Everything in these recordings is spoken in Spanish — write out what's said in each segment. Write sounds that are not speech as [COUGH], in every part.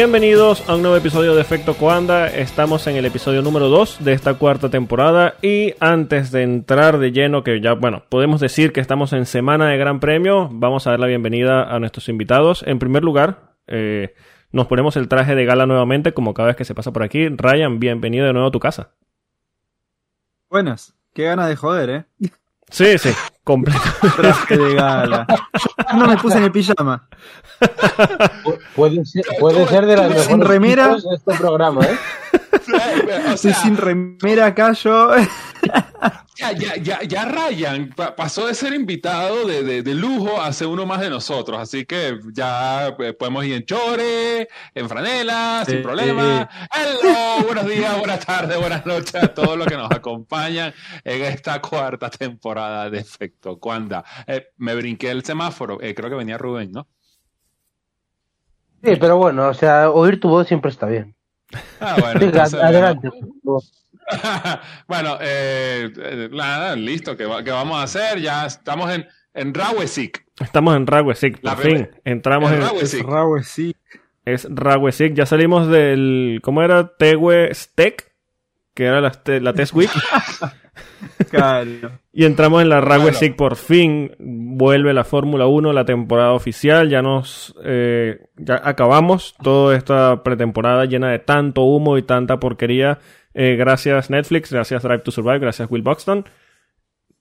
Bienvenidos a un nuevo episodio de Efecto Coanda. Estamos en el episodio número 2 de esta cuarta temporada. Y antes de entrar de lleno, que ya, bueno, podemos decir que estamos en semana de Gran Premio, vamos a dar la bienvenida a nuestros invitados. En primer lugar, eh, nos ponemos el traje de gala nuevamente, como cada vez que se pasa por aquí. Ryan, bienvenido de nuevo a tu casa. Buenas, qué ganas de joder, ¿eh? Sí, sí, completo. Traje de gala. [LAUGHS] Yo no me puse en el pijama. Puede ser, puede ser de las mejores remera. de este programa, ¿eh? O Estoy sea, sin remera acá yo. ya, ya, ya, ya Ryan pa- pasó de ser invitado de, de- de lujo a ser uno más de nosotros, así que ya eh, podemos ir en chore, en franela, sin Sí. problema. Hello, buenos días, buenas tardes, buenas noches a todos los que nos acompañan en esta cuarta temporada de Efecto Cuanda. Eh, me brinqué el semáforo, eh, creo que venía Rubén, ¿no? Sí, pero bueno, o sea, oír tu voz siempre está bien. Ah, bueno, Venga, [LAUGHS] entonces, adelante. [LAUGHS] bueno, eh, eh, nada, listo, ¿qué, va- qué vamos a hacer? Ya estamos en, en Rawesik. Estamos en Rawesik, La por fin. Entramos En. Rawesik. Es Rawesik. Ya salimos del... ¿Cómo era? Tewe Steak, que era la, la Test Week. [LAUGHS] Claro. Y entramos en la Rawesik por fin. Vuelve la Fórmula 1, la temporada oficial. Ya nos. eh, ya acabamos toda esta pretemporada llena de tanto humo y tanta porquería. Eh, gracias Netflix, gracias Drive to Survive, gracias Will Buxton.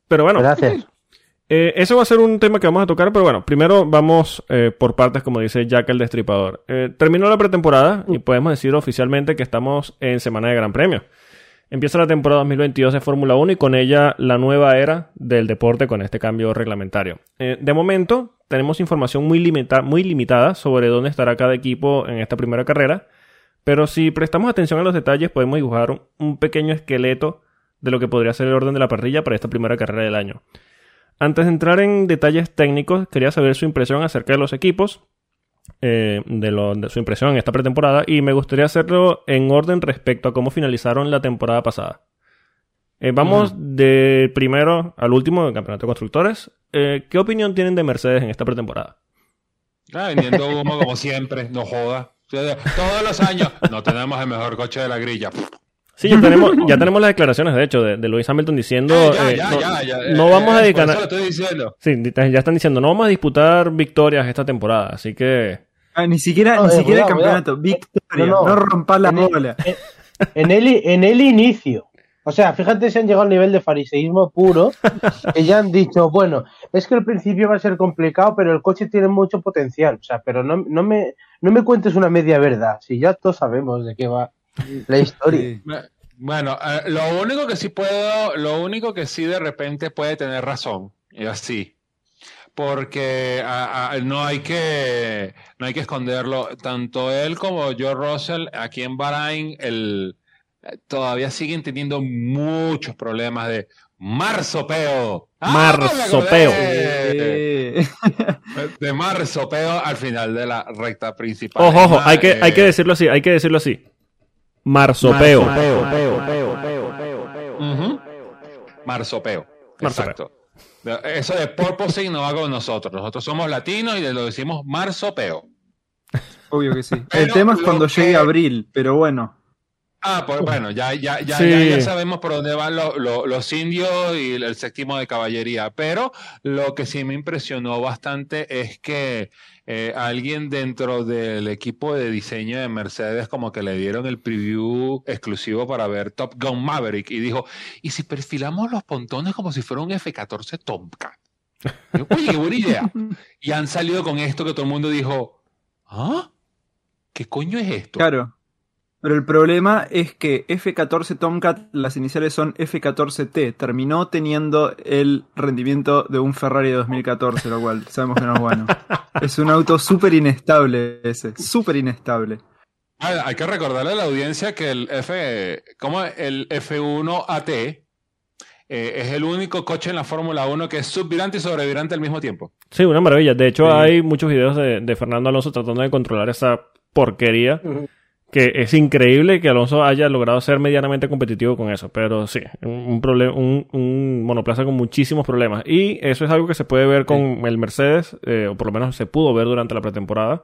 Pero bueno, Gracias. [LAUGHS] eh, eso va a ser un tema que vamos a tocar, pero bueno, primero vamos eh, por partes, como dice Jack el Destripador. Eh, terminó la pretemporada y podemos decir oficialmente que estamos en semana de Gran Premio. Empieza la temporada 2022 de Fórmula 1 y con ella la nueva era del deporte con este cambio reglamentario. Eh, de momento, tenemos información muy, limita- muy limitada sobre dónde estará cada equipo en esta primera carrera, pero si prestamos atención a los detalles podemos dibujar un- un pequeño esqueleto de lo que podría ser el orden de la parrilla para esta primera carrera del año. Antes de entrar en detalles técnicos, quería saber su impresión acerca de los equipos, eh, de, lo- de su impresión en esta pretemporada, y me gustaría hacerlo en orden respecto a cómo finalizaron la temporada pasada. Eh, vamos de primero al último del campeonato de constructores. Eh, ¿Qué opinión tienen de Mercedes en esta pretemporada? Ah, vendiendo humo como siempre, no joda. Todos los años no tenemos el mejor coche de la grilla. Sí, ya tenemos, ya [LAUGHS] tenemos las declaraciones, de hecho, de, de Lewis Hamilton diciendo... Ya, eh, ya, no, ya, ya, no eh, vamos a dedicar... Por eso lo estoy diciendo. Sí, ya están diciendo, no vamos a disputar victorias esta temporada, así que... Ah, ni siquiera, No, ni eh, siquiera cuidado, el campeonato. Victoria. No, No, no. rompas la En el-. En el, en el inicio. O sea, fíjate si han llegado al nivel de fariseísmo puro, que ya han dicho, bueno, es que el principio va a ser complicado, pero el coche tiene mucho potencial. O sea, pero no, no, me, no me cuentes una media verdad, si ya todos sabemos de qué va la historia. Sí. Bueno, eh, lo único que sí puedo, lo único que sí de repente puede tener razón, y así, porque a- a- no hay que, no hay que esconderlo. Tanto él como George Russell aquí en Bahrain, el, eh, todavía siguen teniendo muchos problemas de marsopeo. ¡Ah, acordé! Eh, De marsopeo al final de la recta principal. Ojo, ojo, hay que, hay que decirlo así, hay que decirlo así. Marsopeo. Marsopeo. Exacto. Eso de porpoising no va con nosotros. Nosotros somos latinos y lo decimos marsopeo. obvio que sí. El tema es cuando que- llegue abril, pero bueno. Ah, pues bueno, ya, ya, ya, Sí. ya, ya sabemos por dónde van lo- lo- los indios y el séptimo de caballería. Pero lo que sí me impresionó bastante es que eh, alguien dentro del equipo de diseño de Mercedes como que le dieron el preview exclusivo para ver Top Gun Maverick y dijo, ¿y si perfilamos los pontones como si fuera un F-14 Tomcat? Yo, Oye, qué buena idea. [LAUGHS] Y han salido con esto que todo el mundo dijo, ¿ah? ¿Qué coño es esto? Claro. Pero el problema es que F14 Tomcat, las iniciales son F14T. Terminó teniendo el rendimiento de un Ferrari de 2014, lo cual sabemos que no es bueno. [LAUGHS] Es un auto súper inestable ese, súper inestable. Ah, hay que recordarle a la audiencia que el F, como el F1 AT eh, es el único coche en la Fórmula 1 que es subvirante y sobrevirante al mismo tiempo. Sí, una maravilla. De hecho, Sí. hay muchos videos de, de Fernando Alonso tratando de controlar esa porquería. Que es increíble que Alonso haya logrado ser medianamente competitivo con eso. Pero sí, un, un, problem- un, un monoplaza con muchísimos problemas. Y eso es algo que se puede ver con el Mercedes, eh, o por lo menos se pudo ver durante la pretemporada.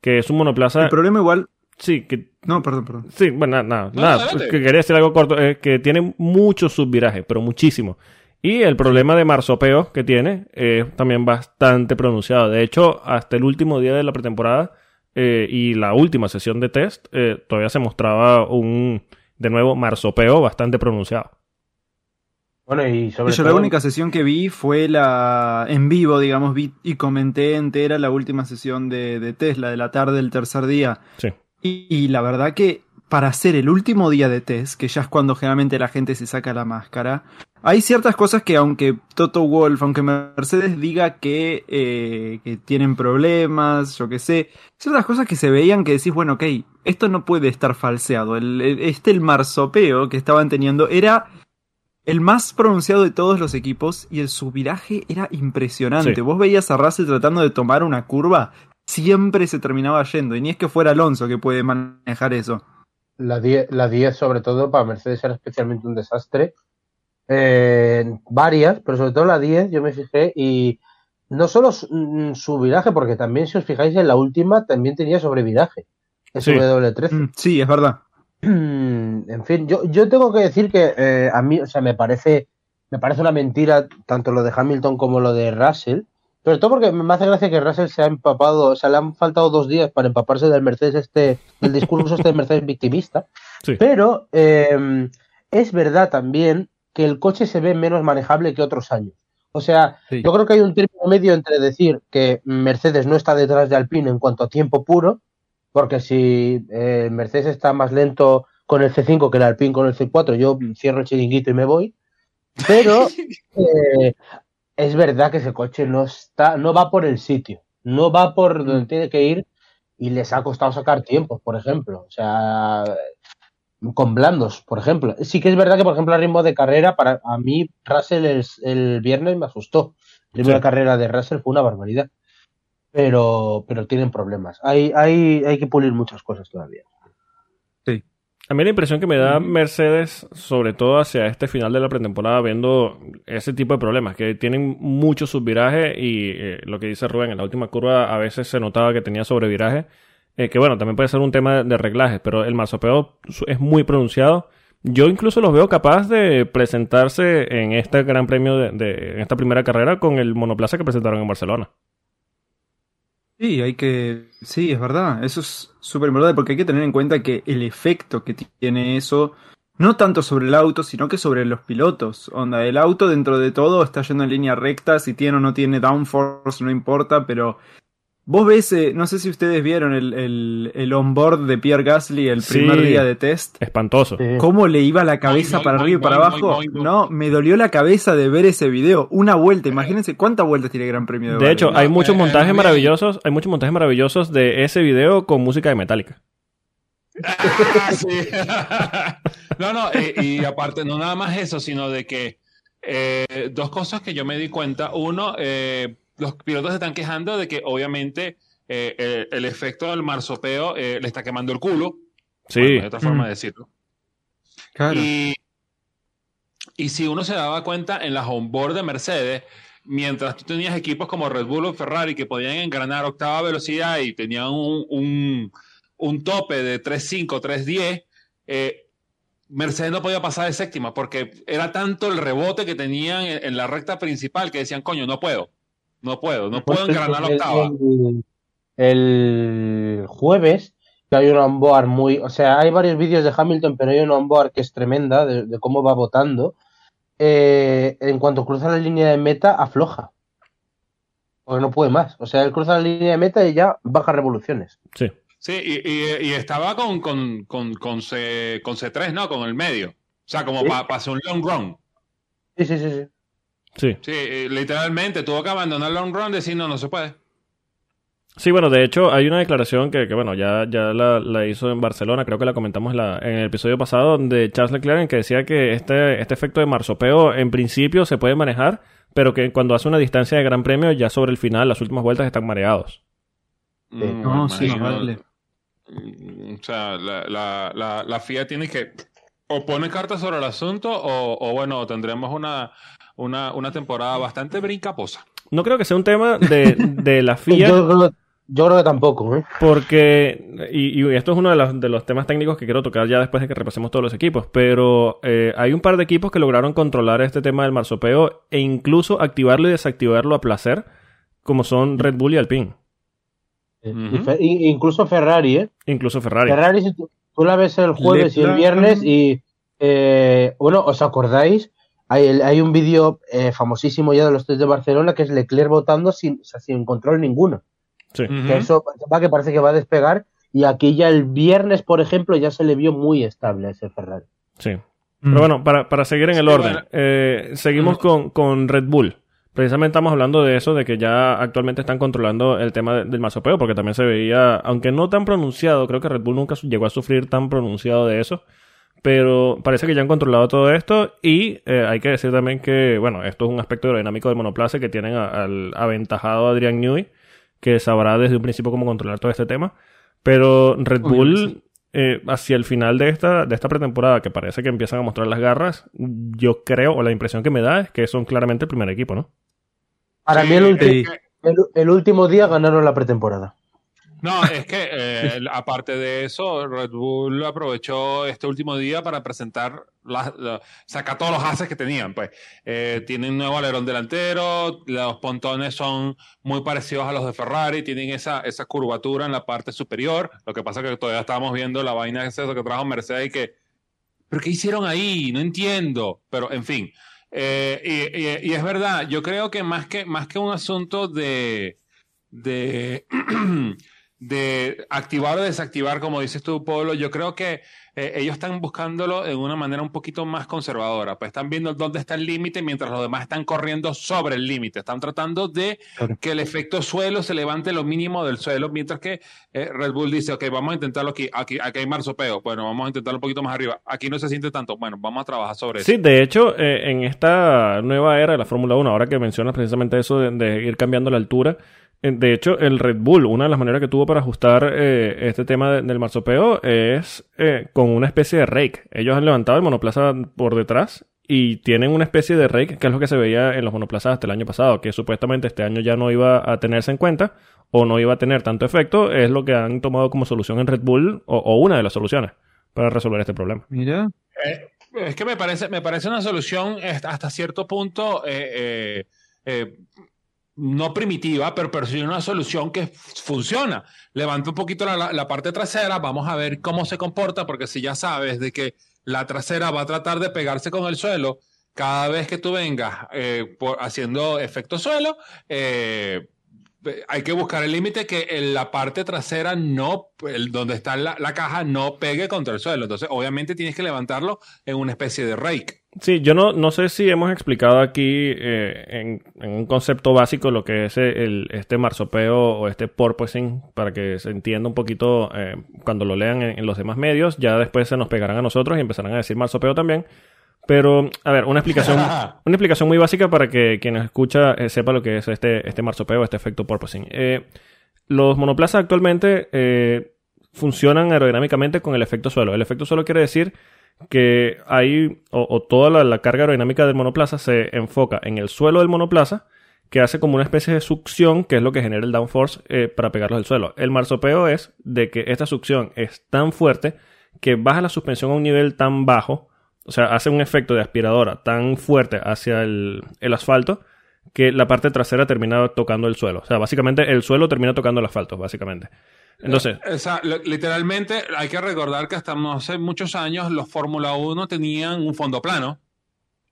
que es un monoplaza... El problema igual... Sí, que... No, perdón, perdón. Sí, bueno, nada, nada. No, nada, adelante. que quería decir algo corto, eh, que tiene mucho subviraje, pero muchísimo. Y el problema de marsopeo que tiene es también bastante pronunciado. De hecho, hasta el último día de la pretemporada eh, y la última sesión de test, eh, todavía se mostraba un, de nuevo, marsopeo bastante pronunciado. Bueno, y sobre Yo todo... la única sesión que vi fue la en vivo, digamos, vi y comenté entera la última sesión de, de Tesla de la tarde del tercer día. Sí. Y, y la verdad que para hacer el último día de test, que ya es cuando generalmente la gente se saca la máscara, hay ciertas cosas que aunque Toto Wolf, aunque Mercedes diga que, eh, que tienen problemas, yo qué sé, ciertas cosas que se veían que decís, bueno, ok, esto no puede estar falseado. El, este el marsopeo que estaban teniendo era el más pronunciado de todos los equipos y el subviraje era impresionante. Sí. Vos veías a Russell tratando de tomar una curva, siempre se terminaba yendo. Y ni es que fuera Alonso que puede manejar eso. La 10, la 10 sobre todo, para Mercedes era especialmente un desastre. Eh, varias, pero sobre todo la 10 yo me fijé y no solo su, mm, su viraje, porque también si os fijáis en la última también tenía sobreviraje. Es Sí. W13. Mm, Sí, es verdad. [CLEARS THROAT] En fin, yo, yo tengo que decir que eh, a mí, o sea, me parece, me parece una mentira tanto lo de Hamilton como lo de Russell. Sobre todo porque me hace gracia que Russell se ha empapado, o sea, le han faltado dos días para empaparse del Mercedes este, del discurso este de Mercedes victimista. [LAUGHS] Sí. Pero eh, es verdad también que el coche se ve menos manejable que otros años. O sea, Sí. yo creo que hay un término medio entre decir que Mercedes no está detrás de Alpine en cuanto a tiempo puro, porque si eh, Mercedes está más lento con el C5 que el Alpine con el C4, yo cierro el chiringuito y me voy. Pero [LAUGHS] eh, es verdad que ese coche no está, no va por el sitio, no va por donde tiene que ir y les ha costado sacar tiempos, por ejemplo. O sea, con blandos, por ejemplo. Sí que es verdad que, por ejemplo, a ritmo de carrera, para a mí Russell el, el viernes me asustó. El ritmo Sí. de carrera de Russell fue una barbaridad. Pero, pero tienen problemas. Hay, hay, hay que pulir muchas cosas todavía. A mí la impresión que me da Mercedes, sobre todo hacia este final de la pretemporada, viendo ese tipo de problemas, que tienen mucho subviraje y eh, lo que dice Rubén, en la última curva a veces se notaba que tenía sobreviraje, eh, que bueno, también puede ser un tema de reglajes, pero el marsopeo es muy pronunciado. Yo incluso los veo capaz de presentarse en este gran premio, de, de- en esta primera carrera, con el monoplaza que presentaron en Barcelona. Sí, hay que. Sí, es verdad. Eso es súper importante porque hay que tener en cuenta que el efecto que tiene eso, no tanto sobre el auto, sino que sobre los pilotos. Onda, el auto dentro de todo está yendo en línea recta, si tiene o no tiene downforce, no importa, pero. Vos ves, eh, no sé si ustedes vieron el, el, el onboard de Pierre Gasly el Sí. primer día de test. Espantoso. Sí. ¿Cómo le iba la cabeza para arriba y para abajo? No, me dolió la cabeza de ver ese video. Una vuelta, imagínense cuántas vueltas tiene el Gran Premio de De hecho, hay No, muchos eh, montajes eh, maravillosos, hay muchos montajes maravillosos de ese video con música de Metallica. Ah, sí. [LAUGHS] no, no, eh, y aparte, no nada más eso, sino de que eh, dos cosas que yo me di cuenta. Uno, eh, los pilotos se están quejando de que obviamente eh, eh, el efecto del marsopeo eh, le está quemando el culo. Sí. Bueno, hay otra forma Mm. de decirlo. Claro. Y, y si uno se daba cuenta en las onboard de Mercedes, mientras tú tenías equipos como Red Bull o Ferrari que podían engranar octava velocidad y tenían un, un, un tope de 3.5, 3.10, eh, Mercedes no podía pasar de séptima porque era tanto el rebote que tenían en, en la recta principal que decían, coño, no puedo, no puedo, no puedo engranar la El- octava. El, el jueves, que hay un onboard muy. O sea, hay varios vídeos de Hamilton, pero hay un onboard que es tremenda de, de cómo va votando. Eh, en cuanto cruza la línea de meta, afloja. Porque no puede más. O sea, él cruza la línea de meta y ya baja revoluciones. Sí. Sí, y, y- y estaba con, con, con, con, C, con C3, ¿no? Con el medio. O sea, como Sí. para hacer un long run. Sí, sí, sí. sí. Sí. Sí, eh, literalmente tuvo que abandonar el long run y decir, no, no se puede. Sí, bueno, de hecho hay una declaración que, que, bueno, ya, ya la, la hizo en Barcelona, creo que la comentamos en, la- en el episodio pasado, de Charles Leclerc, en que decía que este, este efecto de marsopeo en principio se puede manejar, pero que cuando hace una distancia de gran premio, ya sobre el final, las últimas vueltas están mareados. Mm, No, sí, vale. Mm, O sea, la, la, la, la FIA tiene que o pone cartas sobre el asunto o, o bueno, tendremos una, una, una temporada bastante brincaposa. No creo que sea un tema de, de la [LAUGHS] FIA. Yo creo, Yo creo que tampoco, ¿eh? Porque, y, y esto es uno de los, de los temas técnicos que quiero tocar ya después de que repasemos todos los equipos, pero eh, hay un par de equipos que lograron controlar este tema del marsopeo e incluso activarlo y desactivarlo a placer, como son Red Bull y Alpine. Y- incluso Ferrari, ¿eh? Incluso Ferrari. Ferrari, si tú, tú la ves el jueves y el viernes y, eh, bueno, ¿os acordáis? Hay, el- hay un vídeo eh, famosísimo ya de los tres de Barcelona que es Leclerc votando sin, o sea, sin control ninguno. Sí. Que eso va que parece que va a despegar y aquí ya el viernes, por ejemplo, ya se le vio muy estable a ese Ferrari. Sí. Mm. Pero bueno, para, para seguir en el orden, eh, seguimos con, con Red Bull. Precisamente estamos hablando de eso, de que ya actualmente están controlando el tema de- del marsopeo, porque también se veía, aunque no tan pronunciado, creo que Red Bull nunca su- llegó a sufrir tan pronunciado de eso, pero parece que ya han controlado todo esto y eh, hay que decir también que, bueno, esto es un aspecto aerodinámico del monoplaza que tienen a- al aventajado Adrian Newey, que sabrá desde un principio cómo controlar todo este tema, pero Red Bull sí. eh, hacia el final de esta, de esta pretemporada, que parece que empiezan a mostrar las garras, yo creo, o la impresión que me da es que son claramente el primer equipo, ¿no? Para Sí, mí el, ulti- Sí. el, el último día ganaron la pretemporada. No, es que eh, [LAUGHS] aparte de eso, Red Bull aprovechó este último día para presentar, la- sacar todos los haces que tenían. Pues Eh, tienen nuevo alerón delantero, los pontones son muy parecidos a los de Ferrari, tienen esa, esa curvatura en la parte superior. Lo que pasa es que todavía estábamos viendo la vaina esa que trajo Mercedes y que, ¿pero qué hicieron ahí? No entiendo. Pero en fin. Eh, y, y- y es verdad, yo creo que más que, más que un asunto de, de, [CLEARS THROAT] [CLEARS THROAT] de activar o desactivar, como dices tú, Pablo, yo creo que eh, ellos están buscándolo en una manera un poquito más conservadora. Pues están viendo dónde está el límite mientras los demás están corriendo sobre el límite. Están tratando de Claro. que el efecto suelo se levante lo mínimo del suelo, mientras que eh, Red Bull dice, ok, vamos a intentarlo aquí. aquí. Aquí hay marsopeo. Bueno, vamos a intentarlo un poquito más arriba. Aquí no se siente tanto. Bueno, vamos a trabajar sobre eso. Sí, de hecho, eh, en esta nueva era de la Fórmula 1, ahora que mencionas precisamente eso de, de ir cambiando la altura, de hecho, el Red Bull, una de las maneras que tuvo para ajustar eh, este tema de- del marsopeo es eh, con una especie de rake. Ellos han levantado el monoplaza por detrás y tienen una especie de rake, que es lo que se veía en los monoplazas hasta el año pasado, que supuestamente este año ya no iba a tenerse en cuenta o no iba a tener tanto efecto, es lo que han tomado como solución en Red Bull, o, o una de las soluciones para resolver este problema. Mira. Eh, es que me parece, me parece una solución hasta cierto punto eh, eh, eh, no primitiva, pero, pero sí una solución que funciona. Levanta un poquito la, la- parte trasera, vamos a ver cómo se comporta, porque si ya sabes de que la trasera va a tratar de pegarse con el suelo, cada vez que tú vengas eh, por- haciendo efecto suelo, eh, hay que buscar el límite que en la parte trasera no, donde está la, la caja, no pegue contra el suelo. Entonces, obviamente tienes que levantarlo en una especie de rake. Sí, yo no, no sé si hemos explicado aquí eh, en, en un concepto básico lo que es el, este marsopeo o este porpoising para que se entienda un poquito eh, cuando lo lean en, en los demás medios. Ya después se nos pegarán a nosotros y empezarán a decir marsopeo también. Pero, a ver, una explicación, [LAUGHS] una explicación muy básica para que quien nos escucha eh, sepa lo que es este, este marsopeo, este efecto porpoising. Eh, los monoplazas actualmente eh, funcionan aerodinámicamente con el efecto suelo. El efecto suelo quiere decir que hay, o, o toda la, la carga aerodinámica del monoplaza se enfoca en el suelo del monoplaza, que hace como una especie de succión, que es lo que genera el downforce eh, para pegarlos al suelo. El marsopeo es de que esta succión es tan fuerte que baja la suspensión a un nivel tan bajo, o sea, hace un efecto de aspiradora tan fuerte hacia el, el asfalto que la parte trasera termina tocando el suelo. O sea, básicamente el suelo termina tocando el asfalto, básicamente. Entonces, O sea, literalmente hay que recordar que hasta hace muchos años los Fórmula 1 tenían un fondo plano.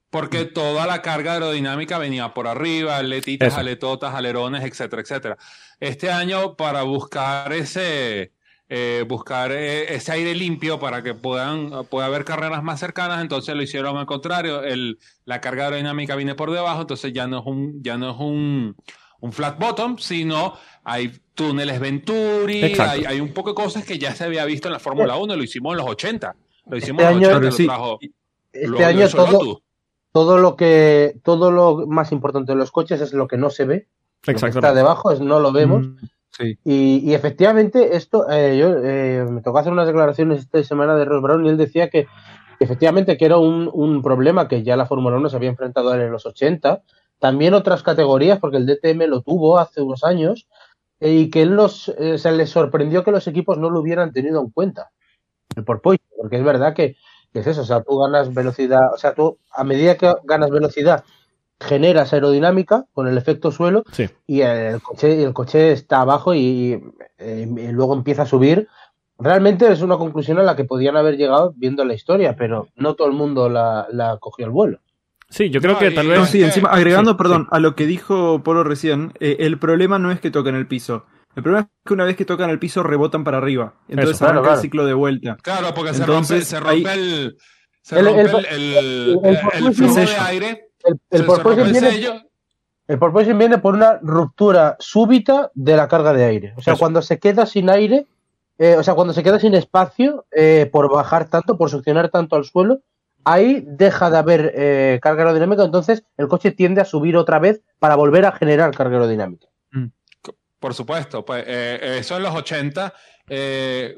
Porque toda la carga aerodinámica venía por arriba, aletitas, Eso. aletotas, alerones, etcétera, etcétera. Este año, para buscar ese, eh, buscar eh, ese aire limpio para que puedan, pueda haber carreras más cercanas, entonces lo hicieron al contrario. El, la carga aerodinámica viene por debajo, entonces ya no es un, ya no es un, un flat bottom, sino hay túneles Venturi, Exacto. hay, hay un poco de cosas que ya se había visto en la Fórmula 1, lo hicimos en los 80. Lo hicimos Este en los año- 80, Pero lo sí. trajo, Este lo- año todo, lo que todo lo más importante de los coches es lo que no se ve. Lo que está exactamente. debajo es no lo vemos. Mm, Sí. Y, efectivamente, esto, eh, yo eh, me tocó hacer unas declaraciones esta semana de Ross Brown y él decía que efectivamente que era un, un problema que ya la Fórmula 1 se había enfrentado en los 80. También otras categorías, porque el DTM lo tuvo hace unos años, y que él los, eh, se les sorprendió que los equipos no lo hubieran tenido en cuenta. El porpoise, porque es verdad que, que es eso, o sea, tú ganas velocidad, o sea, tú a medida que ganas velocidad generas aerodinámica con el efecto suelo Sí. y el coche, el coche está abajo y, eh, y luego empieza a subir. Realmente es una conclusión a la que podían haber llegado viendo la historia, pero no todo el mundo la, la cogió al vuelo. Sí, yo creo No, que tal vez. No, sí, encima, agregando, sí, perdón, a lo que dijo Polo recién, eh, el problema no es que toquen el piso. El problema es que una vez que tocan el piso rebotan para arriba. Entonces Eso, arranca claro, el ciclo de vuelta. Claro, porque Entonces, se rompe, se rompe ahí- el, se El- rompe el- el, el, el- el- el- el flujo de aire. El, el el viene, el viene por una ruptura súbita de la carga de aire. O sea, Eso. cuando se queda sin aire, eh, o sea, cuando se queda sin espacio eh, por bajar tanto, por succionar tanto al suelo, ahí deja de haber eh, carga aerodinámica, entonces el coche tiende a subir otra vez para volver a generar carga aerodinámica. Por supuesto, pues eh, eso en los 80, eh,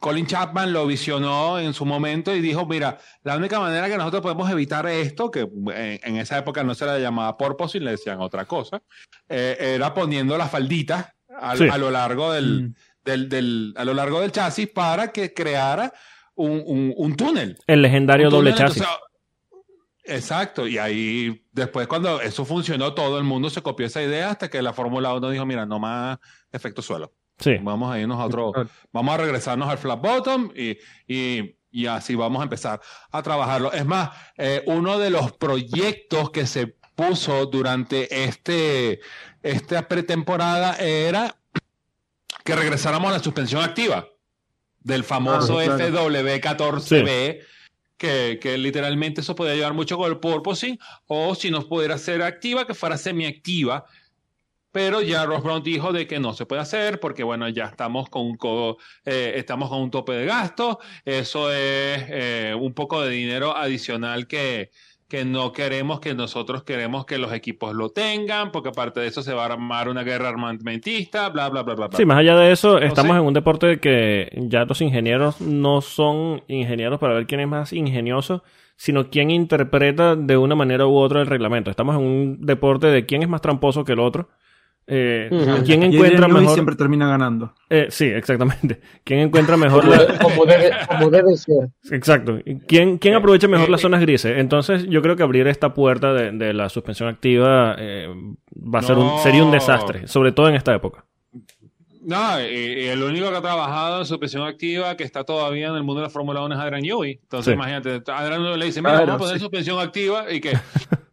Colin Chapman lo visionó en su momento y dijo, mira, la única manera que nosotros podemos evitar esto, que eh, en esa época no se le llamaba porpoise, le decían otra cosa, eh, era poniendo las falditas a, Sí. a lo largo del, Mm. del, del- a lo largo del chasis para que creara un, un- un túnel. El legendario doble chasis. entonces, Exacto, y ahí después cuando eso funcionó, todo el mundo se copió esa idea hasta que la Fórmula 1 dijo, mira, no más efecto suelo. Sí. Vamos a irnos a otro, vamos a regresarnos al flat bottom y, y, y así vamos a empezar a trabajarlo. Es más, eh, uno de los proyectos que se puso durante este, esta pretemporada era que regresáramos a la suspensión activa del famoso Ah, claro. FW14B. Que, que literalmente eso podía llevar mucho con el porpoising, o si no pudiera ser activa, que fuera semiactiva, pero ya Ross Brown dijo de que no se puede hacer porque bueno ya estamos con un co- eh, estamos con un tope de gastos eso es eh, un poco de dinero adicional que que no queremos que nosotros queremos que los equipos lo tengan porque aparte de eso se va a armar una guerra armamentista bla bla bla bla, bla. Sí, más allá de eso, estamos en un deporte que ya los ingenieros no son ingenieros para ver quién es más ingenioso, sino quién interpreta de una manera u otra el reglamento. Estamos en un deporte de quién es más tramposo que el otro. Eh. ¿Quién encuentra mejor? siempre termina ganando. Eh, sí, exactamente. [LAUGHS] ¿Quién encuentra mejor Como, la... como debe, como debe ser. Exacto. ¿Quién, quién Eh, aprovecha mejor eh, las eh. zonas grises? Entonces, yo creo que abrir esta puerta de, de la suspensión activa eh, va a ser un, sería un desastre, sobre todo en esta época. no y, y el único que ha trabajado en suspensión activa que está todavía en el mundo de la Fórmula 1 es Adrian Newey entonces Sí. imagínate Adrian le dice mira Claro, vamos a poner sí. suspensión activa y que [LAUGHS]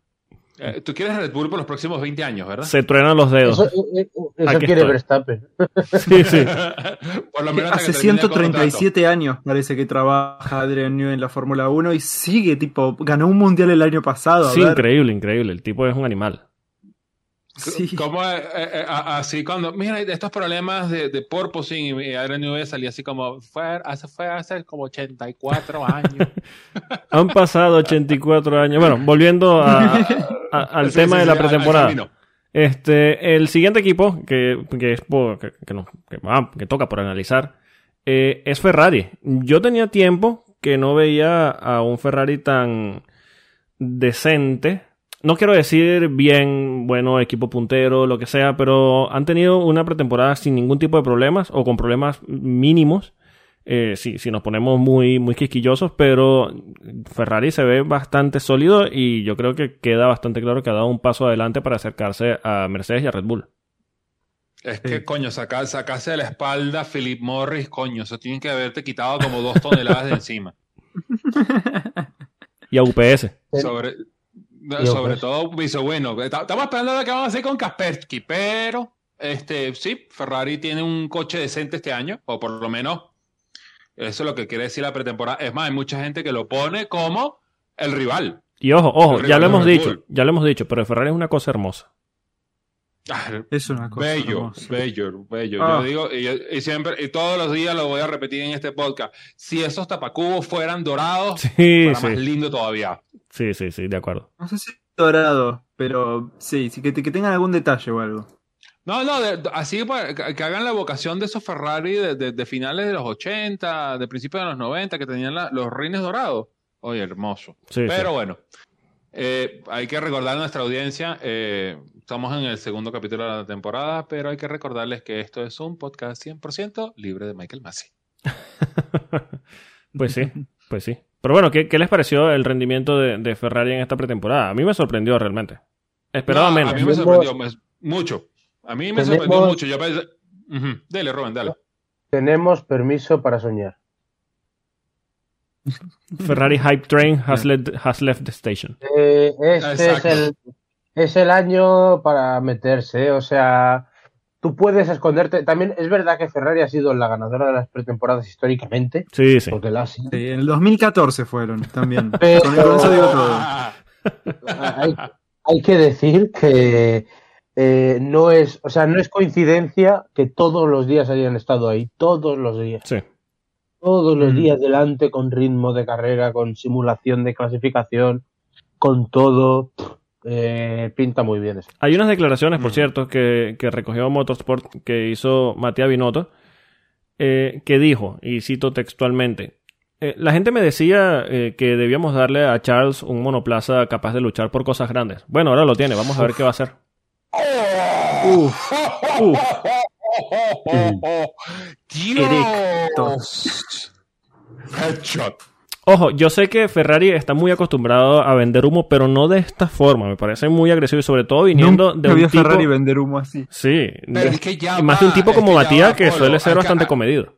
eh, tú quieres Red Bull por los próximos 20 años ¿verdad? Se truenan los dedos. Eso, eh, eh, eso Aquí quiere estoy. Verstappen. Sí, sí. [LAUGHS] por lo menos Hace que termine el 137 años parece que trabaja Adrian Newey en la Fórmula 1 y sigue, tipo, ganó un mundial el año pasado. Sí, increíble, increíble. El tipo es un animal. Sí. Como eh, eh, a- así cuando, mira, estos problemas de, de porpoising y Adrian Newey salía así como, fue hace, fue hace como 84 [LAUGHS] años. Han pasado 84 años. Bueno, volviendo a- a- [LAUGHS] al Sí, tema sí, de la al- al pretemporada. Este, el siguiente equipo que, que es por- que, que no- que va- que toca por analizar eh, es Ferrari. Yo tenía tiempo que no veía a un Ferrari tan decente. No quiero decir bien, bueno, equipo puntero, lo que sea, pero han tenido una pretemporada sin ningún tipo de problemas o con problemas mínimos. Eh, sí, si nos ponemos muy, muy quisquillosos, pero Ferrari se ve bastante sólido y yo creo que queda bastante claro que ha dado un paso adelante para acercarse a Mercedes y a Red Bull. Es que, Sí. coño, saca, sacarse de la espalda a Philip Morris, coño, eso tiene que haberte quitado como dos toneladas de encima. [LAUGHS] Y a UPS. Sobre, Yo, sobre pues. todo, hizo bueno. Estamos esperando a ver qué van a hacer con Kaspersky, pero este, sí, Ferrari tiene un coche decente este año, o por lo menos eso es lo que quiere decir la pretemporada. Es más, hay mucha gente que lo pone como el rival. Y ojo, ojo, ya lo hemos dicho, Bull. ya lo hemos dicho, pero Ferrari es una cosa hermosa. Ah, Es una cosa. Bello, hermosa. bello, bello. Ah. Yo digo, y, yo- y siempre, y todos los días lo voy a repetir en este podcast. Si esos tapacubos fueran dorados, Sí, fuera más lindo todavía. Sí, sí, sí, de acuerdo. No sé si dorado, pero sí, sí que, que tengan algún detalle o algo. No, no, de- así para que, hagan la vocación de esos Ferrari de, de- de finales de los 80, de principios de los 90, que tenían la- los rines dorados. Oye, hermoso. Sí, Pero sí. bueno, Eh, hay que recordar a nuestra audiencia, eh, estamos en el segundo capítulo de la temporada, pero hay que recordarles que esto es un podcast 100% libre de Michael Massey. [LAUGHS] pues sí, pues sí. Pero bueno, ¿qué, qué les pareció el rendimiento de, de, Ferrari en esta pretemporada? A mí me sorprendió realmente. Esperaba No, menos. A mí me sorprendió mucho. A mí me sorprendió mucho. Yo pensé-. Dale, Rubén, dale. Tenemos permiso para soñar. Ferrari Hype Train has, led- has left the station. Eh, este es el, es el año para meterse, o sea, tú puedes esconderte. También es verdad que Ferrari ha sido la ganadora de las pretemporadas históricamente, Sí, sí. porque la ha sido. Sí, en el 2014 fueron también. [LAUGHS] Pero- Con, con eso digo todo. Hay, hay que decir que eh, no es, o sea, no es coincidencia que todos los días hayan estado ahí, todos los días, Sí. todos los Mm. días delante con ritmo de carrera, con simulación de clasificación, con todo. Eh, pinta muy bien eso. Hay unas declaraciones, por Mm. cierto, que, que recogió Motorsport que hizo Matías Binotto, eh, que dijo, y cito textualmente, eh, la gente me decía eh, que debíamos darle a Charles un monoplaza capaz de luchar por cosas grandes. Bueno, ahora lo tiene, vamos a ver qué va a hacer. Uf, uf. Dios. Headshot. Ojo, yo sé que Ferrari está muy acostumbrado a vender humo, pero no de esta forma. Me parece muy agresivo y sobre todo viniendo Nunca de vi un a tipo... Ferrari vender humo así. Sí, Pero es que ya y más de un va, tipo como que Matías va, que suele ser Es que- bastante comedido.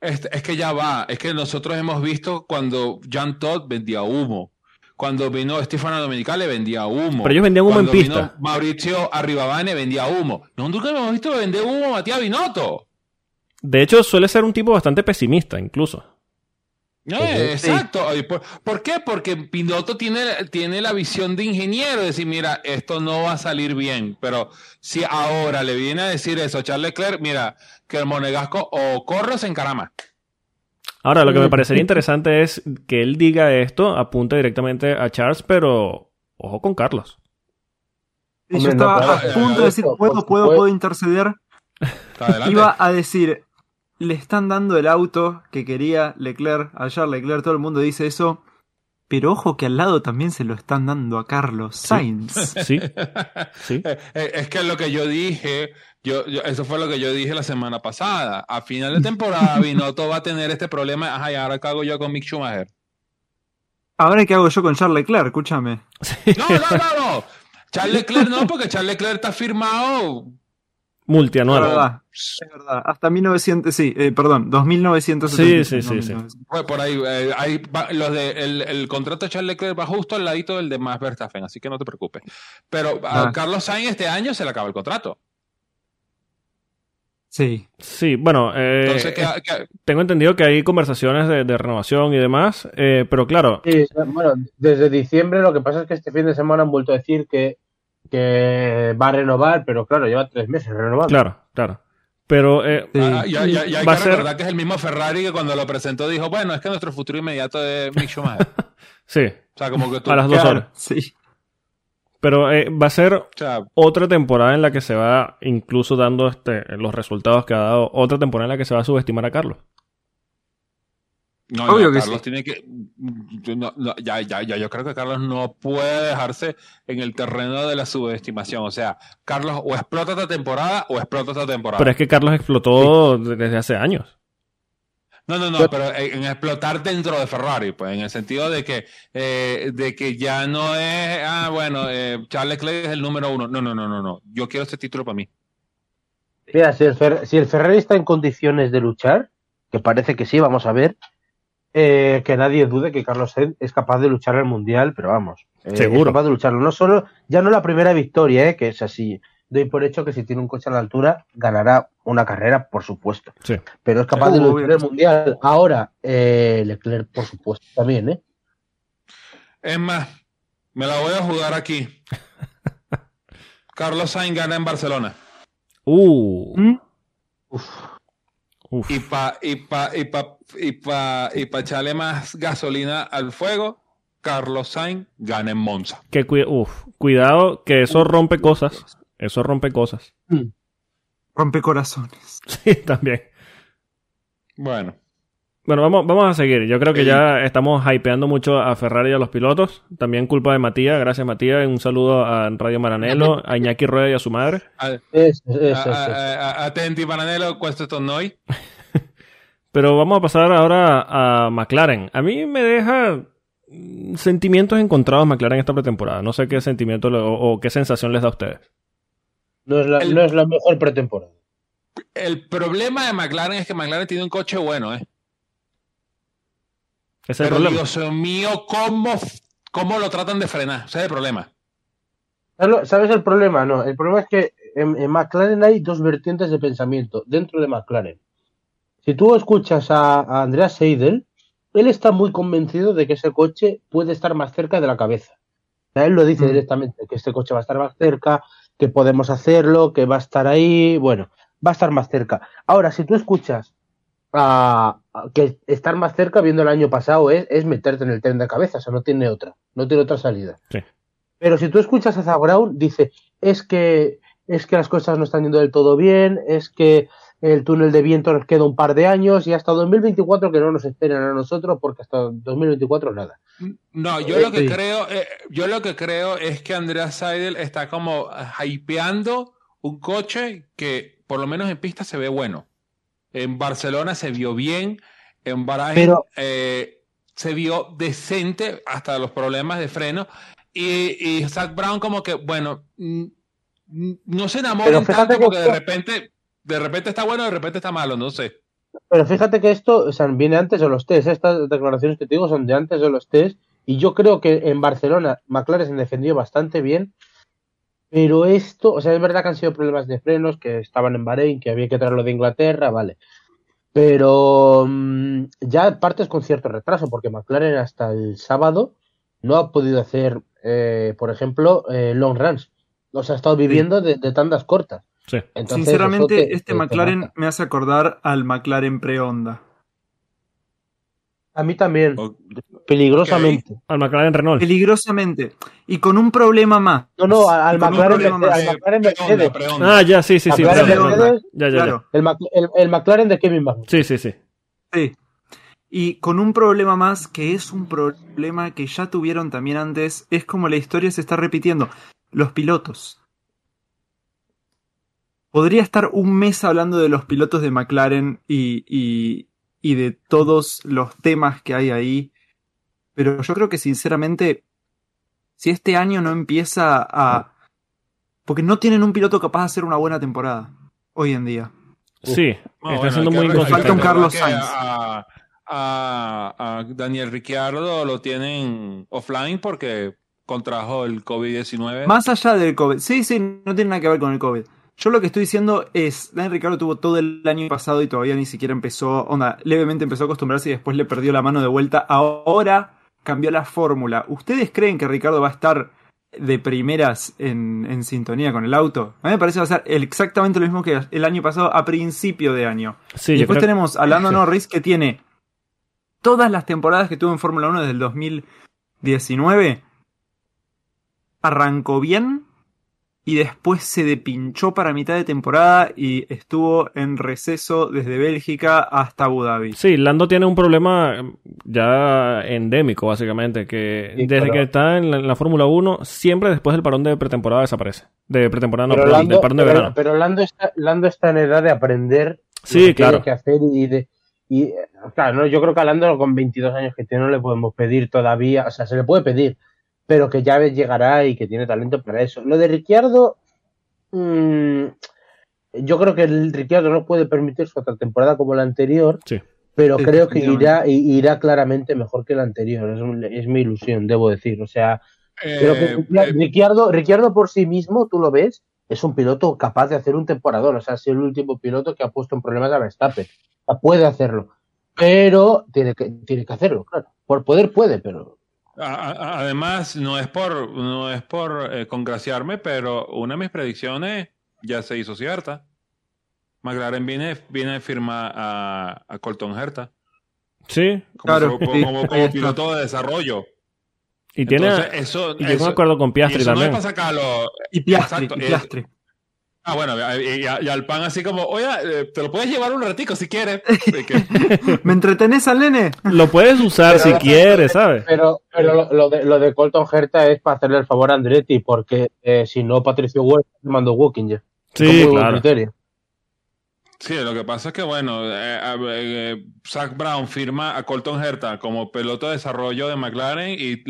Es, es que ya va, es que nosotros hemos visto cuando Jean Todt vendía humo, cuando vino Stefano Domenicali vendía humo. Pero ellos vendían humo en vino pista. Mauricio Arribabane vendía humo. No, nunca hemos visto vender humo a Matías Binotto. De hecho, suele ser un tipo bastante pesimista, incluso. No, Ujú. exacto. ¿Y ¿Por, por qué? Porque Binotto tiene, tiene la visión de ingeniero, de decir, mira, esto no va a salir bien. Pero si ahora le viene a decir eso a Charles Leclerc, mira, que el monegasco o corre o se encarama. Ahora, lo que me parecería interesante es que él diga esto, apunte directamente a Charles, pero ojo con Carlos. Y yo estaba a punto de decir, puedo, puedo, puedo interceder. Iba a decir, le están dando el auto que quería Leclerc, a Charles Leclerc, todo el mundo dice eso. Pero ojo que al lado también se lo están dando a Carlos Sainz. [LAUGHS] Sí, sí. Eh, eh, Es que lo que yo dije, yo, yo- eso fue lo que yo dije la semana pasada. A final de temporada, [LAUGHS] Binotto va a tener este problema. Ajá, y ahora qué hago yo con Mick Schumacher. Ahora, ¿qué hago yo con Charles Leclerc? Escúchame. No, no, no, no. Charles Leclerc no, porque Charles Leclerc está firmado. Es Multianual. verdad, es verdad. Hasta 1900, sí, eh, perdón, 2970. Sí, sí, sí, sí. Fue por ahí. eh, ahí va- los de, el, el contrato de Charles Leclerc va justo al ladito del de Max Verstappen, así que no te preocupes. Pero a Ah. Carlos Sainz este año se le acaba el contrato. Sí. Sí, bueno, eh, Entonces, ¿qué- qué- tengo entendido que hay conversaciones de, de renovación y demás, eh, pero claro, Sí, bueno, desde diciembre lo que pasa es que este fin de semana han vuelto a decir que, que va a renovar, pero claro, lleva tres meses renovando. claro, claro. Pero eh, Sí. Ah, ya, ya- ya hay Va que ser- recordar que es el mismo Ferrari que cuando lo presentó dijo, bueno, es que nuestro futuro inmediato es Mick Schumacher. [LAUGHS] sí, O sea, como que tú... a las dos horas. Sí. Pero eh, va a ser O sea, otra temporada en la que se va, incluso dando este, los resultados que ha dado, otra temporada en la que se va a subestimar a Carlos. No, Obvio no, que Carlos sí. tiene que... no, no, ya, ya, ya, yo creo que Carlos no puede dejarse en el terreno de la subestimación. O sea, Carlos o explota esta temporada o explota esta temporada. Pero es que Carlos explotó de- desde hace años. No, no, no, pero en en explotar dentro de Ferrari, pues, en el sentido de que, eh, de que ya no es, ah, bueno, eh, Charles Leclerc es el número uno. No, no, no, no, no. Yo quiero este título para mí. Mira, si el, Fer- si el Ferrari está en condiciones de luchar, que parece que sí, vamos a ver, eh, que nadie dude que Carlos Sainz es capaz de luchar el Mundial, pero vamos, eh, Seguro. es capaz de lucharlo. No solo, ya no la primera victoria, eh, que es así, doy por hecho que si tiene un coche a la altura, ganará una carrera, por supuesto. Sí. Pero es capaz de luchar el Mundial. Ahora, eh, Leclerc, por supuesto, también, ¿eh? Es más, me la voy a jugar aquí. [LAUGHS] Carlos Sainz gana en Barcelona. Uh, ¿Mm? uf. Y para y pa, y pa, y pa, y pa echarle más gasolina al fuego, Carlos Sainz gana en Monza. Que uf, cuidado, que eso rompe cosas. Eso rompe cosas. Rompe corazones. [LAUGHS] Sí, también. Bueno, Bueno, vamos, vamos a seguir. Yo creo que ya estamos hypeando mucho a Ferrari y a los pilotos. También culpa de Matías. Gracias, Matías. Un saludo a Radio Maranelo, a Iñaki Rueda y a su madre. A- a- eso. a- a- Atenti, Maranello, questo noi. [LAUGHS] Pero vamos a pasar ahora a McLaren. A mí me deja mm, sentimientos encontrados McLaren esta pretemporada. No sé qué sentimiento o, o qué sensación les da a ustedes. No, es la, el- no es la mejor pretemporada. El problema de McLaren es que McLaren tiene un coche bueno, ¿eh? Es el Pero problema. Dios mío, ¿cómo, ¿cómo lo tratan de frenar? Ese es el problema. ¿Sabes lo- ¿Sabes el problema? No, el problema es que en, en McLaren hay dos vertientes de pensamiento dentro de McLaren. Si tú escuchas a, a Andreas Seidel, él está muy convencido de que ese coche puede estar más cerca de la cabeza. O sea, él lo dice Mm. directamente, que este coche va a estar más cerca, que podemos hacerlo, que va a estar ahí, bueno, va a estar más cerca. Ahora, si tú escuchas a- que estar más cerca viendo el año pasado es, es meterte en el tren de cabeza, o sea, no tiene otra, no tiene otra salida. Sí. Pero si tú escuchas a Zak Brown, dice, es que, es que las cosas no están yendo del todo bien, es que el túnel de viento nos queda un par de años y hasta 2024 que no nos esperen a nosotros porque hasta 2024 nada. No, yo lo que Sí. creo, eh, yo lo que creo es que Andreas Seidel está como hypeando un coche que por lo menos en pista se ve bueno. En Barcelona se vio bien, en Bahrein Pero- eh, se vio decente hasta los problemas de freno. Y, y Zach Brown como que, bueno, no se fíjate tanto que porque de esto- repente, de repente está bueno, de repente está malo, no sé. Pero fíjate que esto o sea, viene antes de los test, estas declaraciones que te digo son de antes de los test y yo creo que en Barcelona McLaren se defendió bastante bien, pero esto, o sea, es verdad que han sido problemas de frenos, que estaban en Bahrein, que había que traerlo de Inglaterra, vale. Pero mm, ya partes con cierto retraso, porque McLaren hasta el sábado no ha podido hacer, eh, por ejemplo, eh, long runs. O sea, ha estado viviendo de, de tandas cortas. Sí. Entonces, Sinceramente, te- este te- te McLaren me hace acordar al McLaren pre-Honda. A mí también, O- peligrosamente. Al McLaren Renault. Peligrosamente. Y con un problema más. No, no, al McLaren, Mercedes, al McLaren Mercedes. Ah, ya, sí, sí, sí. McLaren Mercedes. Ya, ya, ya. Claro, El, el- el McLaren de Kevin Magnussen. Sí, sí, sí. sí. Y con un problema más, que es un problema que ya tuvieron también antes, es como la historia se está repitiendo. Los pilotos. Podría estar un mes hablando de los pilotos de McLaren y, y, y de todos los temas que hay ahí. Pero yo creo que sinceramente, si este año no empieza a... Porque no tienen un piloto capaz de hacer una buena temporada hoy en día. Sí, está bueno, siendo muy Le falta un inconsistente. Carlos Sainz. A, a- a Daniel Ricciardo lo tienen offline porque contrajo el COVID-19. Más allá del COVID. Sí, sí, no tiene nada que ver con el COVID. Yo lo que estoy diciendo es, Daniel Ricardo tuvo todo el año pasado y todavía ni siquiera empezó, onda, levemente empezó a acostumbrarse y después le perdió la mano de vuelta. Ahora cambió la fórmula. ¿Ustedes creen que Ricardo va a estar de primeras en, en sintonía con el auto? A mí me parece que va a ser exactamente lo mismo que el año pasado a principio de año. Sí, y después creo- tenemos a Lando. Norris que tiene todas las temporadas que tuvo en Fórmula 1 desde el 2019. Arrancó bien y después se depinchó para mitad de temporada y estuvo en receso desde Bélgica hasta Abu Dhabi. Sí, Lando tiene un problema eh, ya endémico, básicamente, que Sí, desde pero- que está en la, en la Fórmula 1, siempre después del parón de pretemporada desaparece. De pretemporada, no, pero, perdón, Lando, del parón de pero- verano. pero Lando está, Lando está en edad de aprender Sí, lo que claro. tiene que hacer y de y eh, claro, no, yo creo que a Lando con 22 años que tiene no le podemos pedir todavía, o sea, se le puede pedir, pero que ya ves llegará y que tiene talento para eso. Lo de Ricciardo, mm, yo creo que el Ricciardo no puede permitirse otra temporada como la anterior, Sí. pero Sí, creo que irá claramente mejor que la anterior, es, un- es mi ilusión, debo decir, o sea, Creo que Eh, eh, Ricciardo, Ricciardo por sí mismo, tú lo ves, es un piloto capaz de hacer un temporador. O sea, ha sido el último piloto que ha puesto en problemas a Verstappen. O sea, puede hacerlo. Pero tiene que, tiene que hacerlo, claro. Por poder puede, pero. A- a- además, no es por, no es por eh, congraciarme, pero una de mis predicciones ya se hizo cierta. McLaren viene, viene a firmar a, a Colton Herta Sí, como, Claro, como- sí, como- como piloto de desarrollo. y tiene. Entonces, eso, y eso- un acuerdo con y Piastri eso no es también. para sacarlo. Y Piastri, Exacto, y es- Piastri. Ah, bueno, y, y al pan así como, oye, eh, te lo puedes llevar un ratico si quieres. [LAUGHS] ¿Me entretenés al nene? Lo puedes usar si quieres, ¿sabes? Pero, pero lo, lo de, lo de Colton Herta es para hacerle el favor a Andretti, porque eh, si no, Patricio Ward mandó Walking ya. Sí, claro. Sí, lo que pasa es que, bueno, eh, eh, Zach Brown firma a Colton Herta como piloto de desarrollo de McLaren y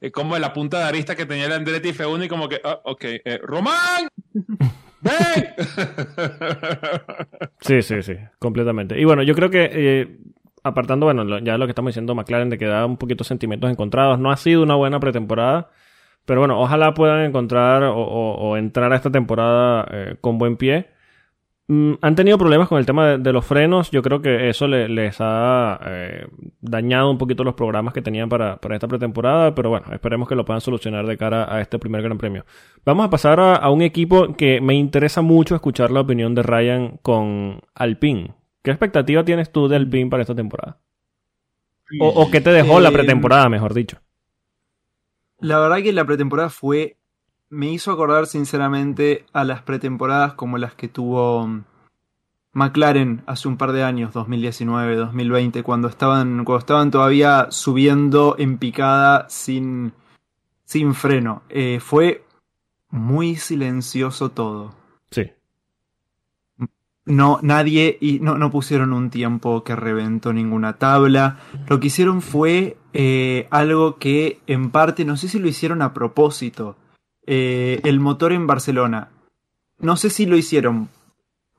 eh, como en la punta de arista que tenía el Andretti F1 y como que, oh, ok, ¡Román! [LAUGHS] [LAUGHS] Sí, sí, sí, completamente. Y bueno, yo creo que, apartando, bueno, ya lo que estamos diciendo McLaren de que da un poquito sentimientos encontrados, no ha sido una buena pretemporada. Pero bueno, ojalá puedan encontrar o entrar a esta temporada con buen pie. Mm, han tenido problemas con el tema de, los frenos. Yo creo que eso les ha eh, dañado un poquito los programas que tenían para, esta pretemporada. Pero bueno, esperemos que lo puedan solucionar de cara a este primer Gran Premio. Vamos a pasar a, un equipo que me interesa mucho escuchar la opinión de Ryan con Alpine. ¿Qué expectativa tienes tú de Alpine para esta temporada? O, o qué te dejó la eh, pretemporada, mejor dicho. La verdad que la pretemporada fue me hizo acordar sinceramente a las pretemporadas como las que tuvo mm, McLaren hace un par de años, 2019, 2020, cuando estaban, cuando estaban todavía subiendo en picada sin, sin freno. Eh, fue muy silencioso todo. Sí. No, nadie, y no, no pusieron un tiempo que reventó ninguna tabla. Lo que hicieron fue eh, algo que en parte, no sé si lo hicieron a propósito, eh, el motor en Barcelona. No sé si lo hicieron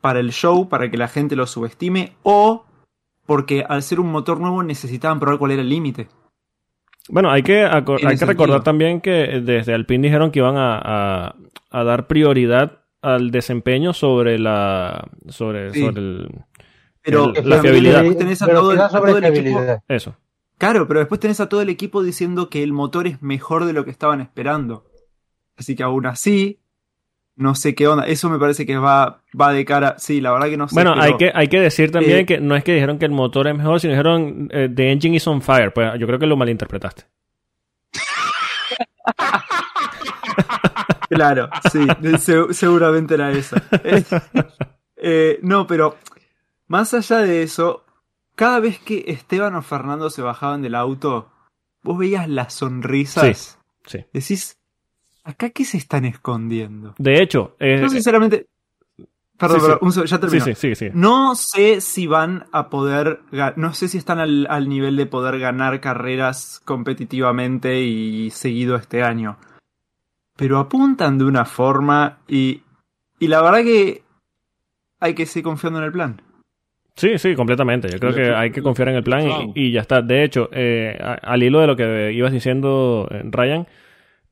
para el show, para que la gente lo subestime, o porque al ser un motor nuevo necesitaban probar cuál era el límite. Bueno, hay que, hay que recordar también que desde Alpine dijeron que iban a, dar prioridad al desempeño sobre la sobre, el, pero, la fiabilidad. Tenés a todo, el, equipo, Eso. Claro, pero después tenés a todo el equipo diciendo que el motor es mejor de lo que estaban esperando. Así que aún así, no sé qué onda. Eso me parece que va, va de cara. Sí, la verdad que no sé. Bueno, hay, que, hay que decir también eh, que no es que dijeron que el motor es mejor, sino dijeron eh, The engine is on fire. Pues yo creo que lo malinterpretaste. [LAUGHS] claro, sí, seguramente era esa. Eh, no, pero más allá de eso, cada vez que Esteban o Fernando se bajaban del auto, vos veías las sonrisas. Sí, sí. Decís, ¿Acá qué se están escondiendo? De hecho, eh, yo sinceramente. Perdón, ya termino. Sí, sí, sí, No sé si van a poder. No sé si están al, nivel de poder ganar carreras competitivamente y seguido este año. Pero apuntan de una forma y. Y la verdad que. Hay que seguir confiando en el plan. Sí, sí, completamente. Yo creo que hay que confiar en el plan y, ya está. De hecho, eh, al hilo de lo que ibas diciendo, eh, Ryan,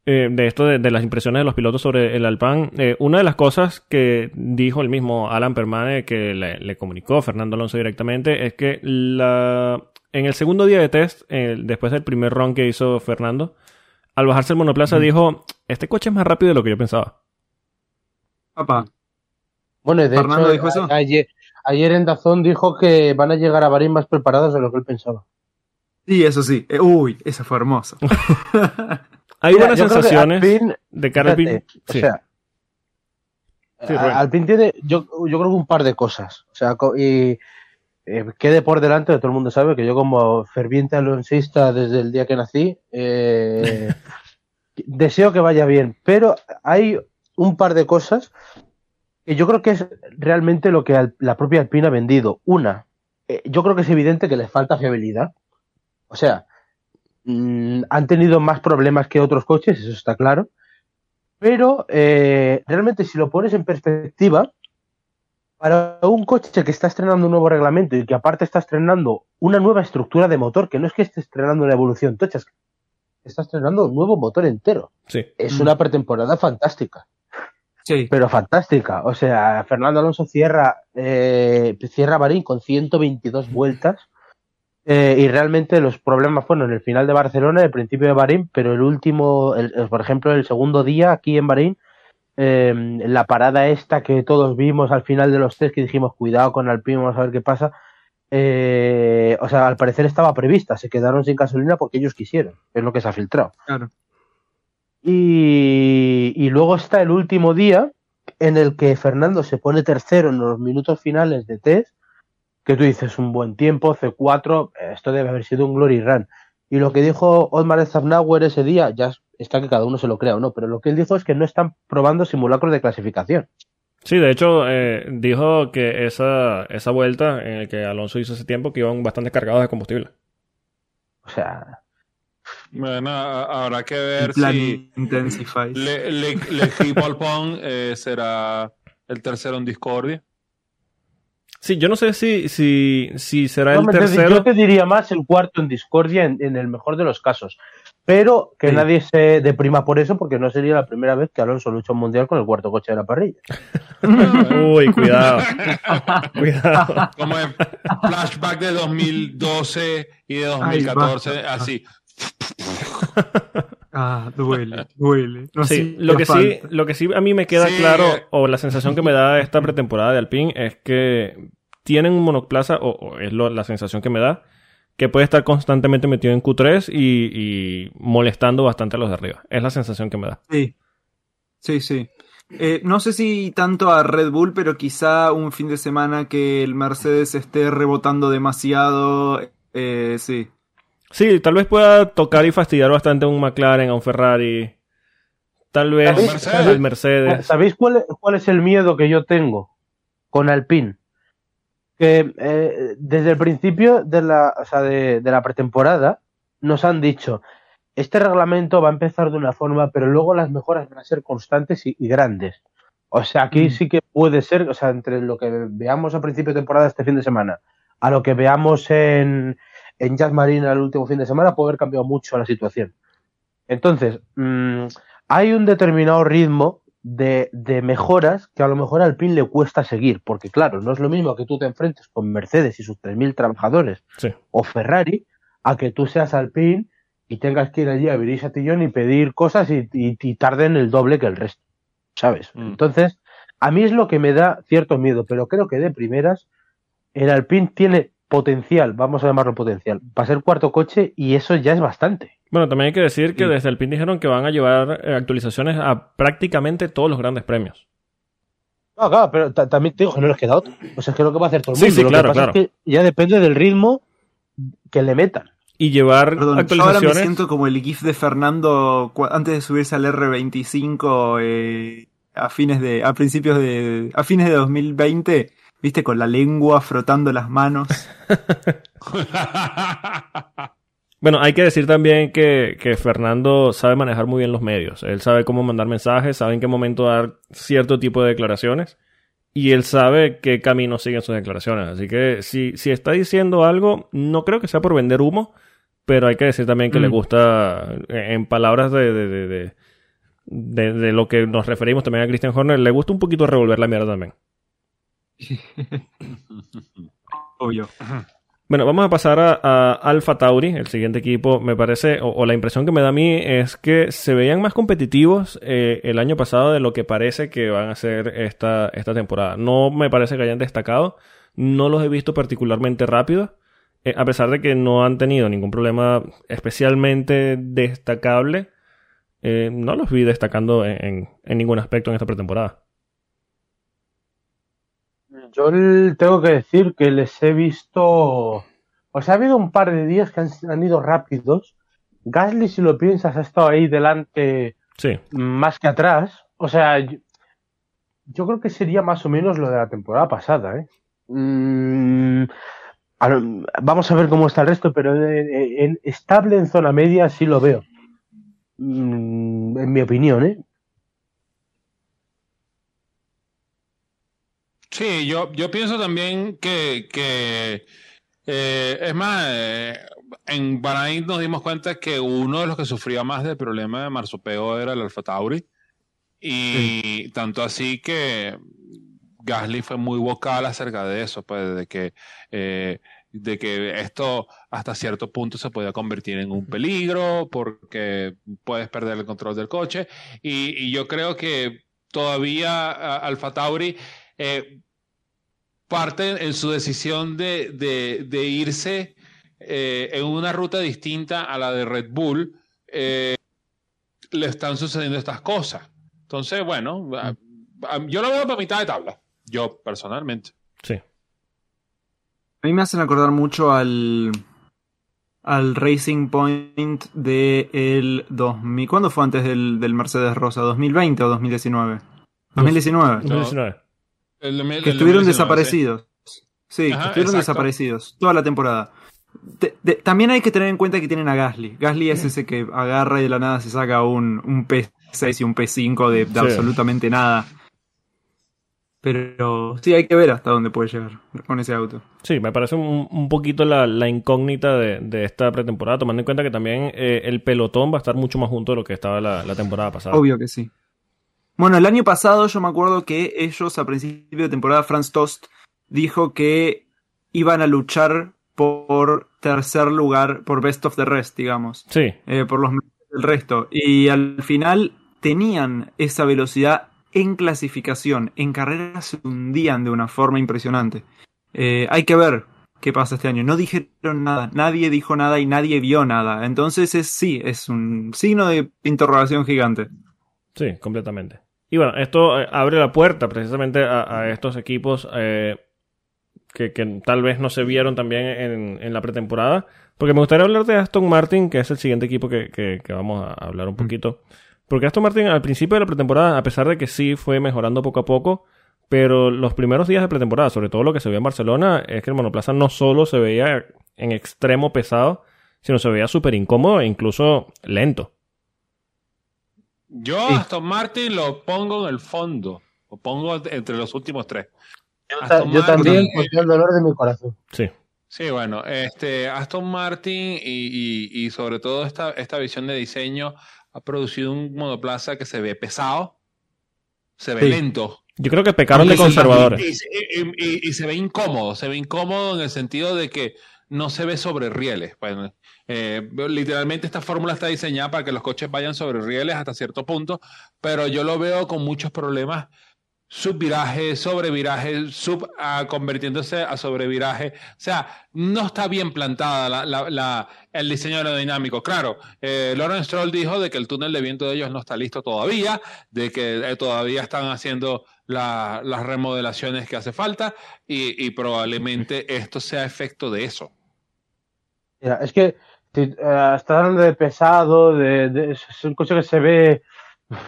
eh, de esto de, las impresiones de los pilotos sobre el Alpine, eh, una de las cosas que dijo el mismo Alan Permane, que le, comunicó Fernando Alonso directamente, es que la, en el segundo día de test, después del primer run que hizo Fernando, al bajarse el monoplaza dijo, este coche es más rápido de lo que yo pensaba. Papá. Bueno, de Fernando dijo eso. Ayer, ayer en Dazón dijo que van a llegar a Bahrein más preparados de lo que él pensaba. Sí, eso sí. Eh, uy, eso fue hermoso. [LAUGHS] [LAUGHS] Hay buenas sensaciones de cara O sea, Alpine tiene, yo, yo creo que un par de cosas. O sea, y eh, quede por delante, todo el mundo sabe que yo como ferviente alonsista desde el día que nací, eh, [LAUGHS] deseo que vaya bien. Pero hay un par de cosas que yo creo que es realmente lo que la propia Alpine ha vendido. Una, eh, yo creo que es evidente que le falta fiabilidad. O sea, Mm, han tenido más problemas que otros coches, eso está claro. Pero eh, realmente si lo pones en perspectiva, para un coche que está estrenando un nuevo reglamento y que aparte está estrenando una nueva estructura de motor, que no es que esté estrenando una evolución tocha, es que está estrenando un nuevo motor entero. Es una pretemporada fantástica. Sí. Pero fantástica. O sea, Fernando Alonso cierra, eh, cierra Barín con 122 vueltas eh, y realmente los problemas fueron en el final de Barcelona, el principio de Bahrein, pero el último, por ejemplo, el segundo día aquí en Bahrein, em, la parada esta que todos vimos al final de los test, que dijimos, cuidado con Alpine, vamos a ver qué pasa. Eh, o sea, al parecer estaba prevista, se quedaron sin gasolina porque ellos quisieron, es lo que se ha filtrado. Claro. Y, y luego está el último día, en el que Fernando se pone tercero en los minutos finales de test, que tú dices un buen tiempo, C4, esto debe haber sido un glory run. Y lo que dijo Otmar Zafnauer ese día, ya está que cada uno se lo crea o no, pero lo que él dijo es que no están probando simulacros de clasificación. Sí, de hecho, eh, dijo que esa, esa vuelta en la que Alonso hizo ese tiempo que iban bastante cargados de combustible. O sea, Bueno, habrá que ver si Intensify. Le, le, Le eh, será el tercero en discordia. Sí, yo no sé si, si, si será no, el tercero. yo te diría más el cuarto en discordia en, en el mejor de los casos. Pero que Sí. nadie se deprima por eso, porque no sería la primera vez que Alonso lucha un mundial con el cuarto coche de la parrilla. [LAUGHS] Uy, cuidado. [LAUGHS] cuidado. Como en flashback de 2012 y de 2014, basta. así. [LAUGHS] Ah, duele, duele. No Sí, lo que sí, lo que sí a mí me queda Sí. claro, o la sensación que me da esta pretemporada de Alpine, es que tienen un monoplaza, o, o es lo- la sensación que me da, que puede estar constantemente metido en Q3 y, y molestando bastante a los de arriba. Es la sensación que me da. Sí, sí, sí. Eh, no sé si tanto a Red Bull, pero quizá un fin de semana que el Mercedes esté rebotando demasiado. Eh, sí. Sí, tal vez pueda tocar y fastidiar bastante a un McLaren, a un Ferrari. Tal vez ¿Sabéis- al Mercedes. ¿Sabéis cuál, cuál es el miedo que yo tengo con Alpine? Que eh, desde el principio de la, o sea, de, de la pretemporada nos han dicho, este reglamento va a empezar de una forma, pero luego las mejoras van a ser constantes y, y grandes. O sea, aquí Mm. sí que puede ser, o sea, entre lo que veamos a principio de temporada este fin de semana, a lo que veamos en, en Jazz Marina el último fin de semana, puede haber cambiado mucho la situación. Entonces, mm, hay un determinado ritmo de, de mejoras que a lo mejor al PIN le cuesta seguir, porque claro, no es lo mismo que tú te enfrentes con Mercedes y sus 3.000 trabajadores Sí. o Ferrari, a que tú seas Alpine y tengas que ir allí a abrir Satillón y pedir cosas y, y, y tarden el doble que el resto, ¿sabes? Mm. Entonces, a mí es lo que me da cierto miedo, pero creo que de primeras el Alpine tiene potencial, vamos a llamarlo potencial, para ser cuarto coche y eso ya es bastante. Bueno, también hay que decir que Sí. desde el PIN dijeron que van a llevar eh, actualizaciones a prácticamente todos los grandes premios. No, claro, pero ta- también te digo que no les queda otro. O sea, es que es lo que va a hacer todo el Sí, mundo. sí, lo claro, que pasa claro. es que ya depende del ritmo que le metan. Y llevar Perdón, yo ahora me actualizaciones. siento como el GIF de Fernando antes de subirse al R25 eh, a fines de a principios de a fines de 2020, viste con la lengua frotando las manos. [LAUGHS] [LAUGHS] Bueno, hay que decir también que, que Fernando sabe manejar muy bien los medios. Él sabe cómo mandar mensajes, sabe en qué momento dar cierto tipo de declaraciones y él sabe qué camino siguen sus declaraciones. Así que si, si está diciendo algo, no creo que sea por vender humo, pero hay que decir también que Mm. le gusta, eh, en palabras de, de, de, de, de- de lo que nos referimos también a Christian Horner, le gusta un poquito revolver la mierda también. [LAUGHS] Obvio. Bueno, vamos a pasar a, Alpha Tauri, el siguiente equipo. Me parece, o, la impresión que me da a mí es que se veían más competitivos eh, el año pasado de lo que parece que van a ser esta, esta temporada. No me parece que hayan destacado, no los he visto particularmente rápidos, eh, a pesar de que no han tenido ningún problema especialmente destacable. eh, no los vi destacando en- en ningún aspecto en esta pretemporada. Yo tengo que decir que les he visto. O sea, ha habido un par de días que han, han ido rápidos. Gasly, si lo piensas, ha estado ahí delante Sí, más que atrás. O sea, yo, yo creo que sería más o menos lo de la temporada pasada, ¿eh? Mm, a lo- vamos a ver cómo está el resto, pero en, en- estable en zona media sí lo veo. Mm, en mi opinión, ¿eh? Sí, yo, yo pienso también que, que eh, es más, eh, en Bahrain nos dimos cuenta que uno de los que sufría más del problema de marsopeo era el Alfa Tauri. Y tanto así que Gasly fue muy vocal acerca de eso, pues de que, eh, de que esto hasta cierto punto se podía convertir en un peligro porque puedes perder el control del coche. Y, y yo creo que todavía Alfa Tauri eh, parte en su decisión de, de- de irse eh, en una ruta distinta a la de Red Bull, eh, le están sucediendo estas cosas. Entonces, bueno, a- yo lo veo para mitad de tabla, yo personalmente. Sí. A mí me hacen acordar mucho al al Racing Point de el 2000. ¿Cuándo fue antes del, del Mercedes Rosa? ¿2020 o 2019? 2019. 2019. El- el- Que estuvieron el- desaparecidos. Sí, Ajá, que estuvieron exacto. desaparecidos toda la temporada. Te- también hay que tener en cuenta que tienen a Gasly. Gasly es ese que agarra y de la nada se saca un, un P6 y un P5 de, de Sí. absolutamente nada. Pero sí, hay que ver hasta dónde puede llegar con ese auto. Sí, me parece un, un poquito la, la incógnita de, de esta pretemporada, tomando en cuenta que también eh, el pelotón va a estar mucho más junto de lo que estaba la, la temporada pasada. Obvio que sí. Bueno, el año pasado yo me acuerdo que ellos a principio de temporada, Franz Tost dijo que iban a luchar por tercer lugar, por best of the rest, digamos. Sí, eh, por los del resto. Y al final tenían esa velocidad en clasificación. En carrera se hundían de una forma impresionante. Eh, hay que ver qué pasa este año. No dijeron nada, nadie dijo nada y nadie vio nada. Entonces es sí, es un signo de interrogación gigante. sí, completamente. Y bueno, esto eh, abre la puerta precisamente a, a estos equipos eh, que, que tal vez no se vieron también en, en la pretemporada. Porque me gustaría hablar de Aston Martin, que es el siguiente equipo que, que- que vamos a hablar un poquito. Porque Aston Martin al principio de la pretemporada, a pesar de que sí fue mejorando poco a poco, pero los primeros días de pretemporada, sobre todo lo que se vio en Barcelona, es que el monoplaza no solo se veía en extremo pesado, sino se veía súper incómodo e incluso lento. Yo Sí. a Aston Martin lo pongo en el fondo. Lo pongo entre los últimos tres. Yo, Aston yo Martin, también, eh, el dolor de mi corazón. Sí, Sí, bueno, este Aston Martin y, y- y sobre todo esta, esta visión de diseño ha producido un monoplaza que se ve pesado, se ve Sí. lento. yo creo que pecaron de conservadores. Y, y- y- y se ve incómodo, se ve incómodo en el sentido de que no se ve sobre rieles. Bueno, eh, literalmente esta fórmula está diseñada para que los coches vayan sobre rieles hasta cierto punto, pero yo lo veo con muchos problemas. Subviraje, sobreviraje, sub ah, convirtiéndose a sobreviraje. O sea, no está bien plantada la, la- la- el diseño aerodinámico. Claro, eh, Stroll dijo de que el túnel de viento de ellos no está listo todavía, de que eh, todavía están haciendo la- las remodelaciones que hace falta y, y probablemente esto sea efecto de eso. Mira, es que si, eh, estás hablando de pesado, de, de- es un coche que se ve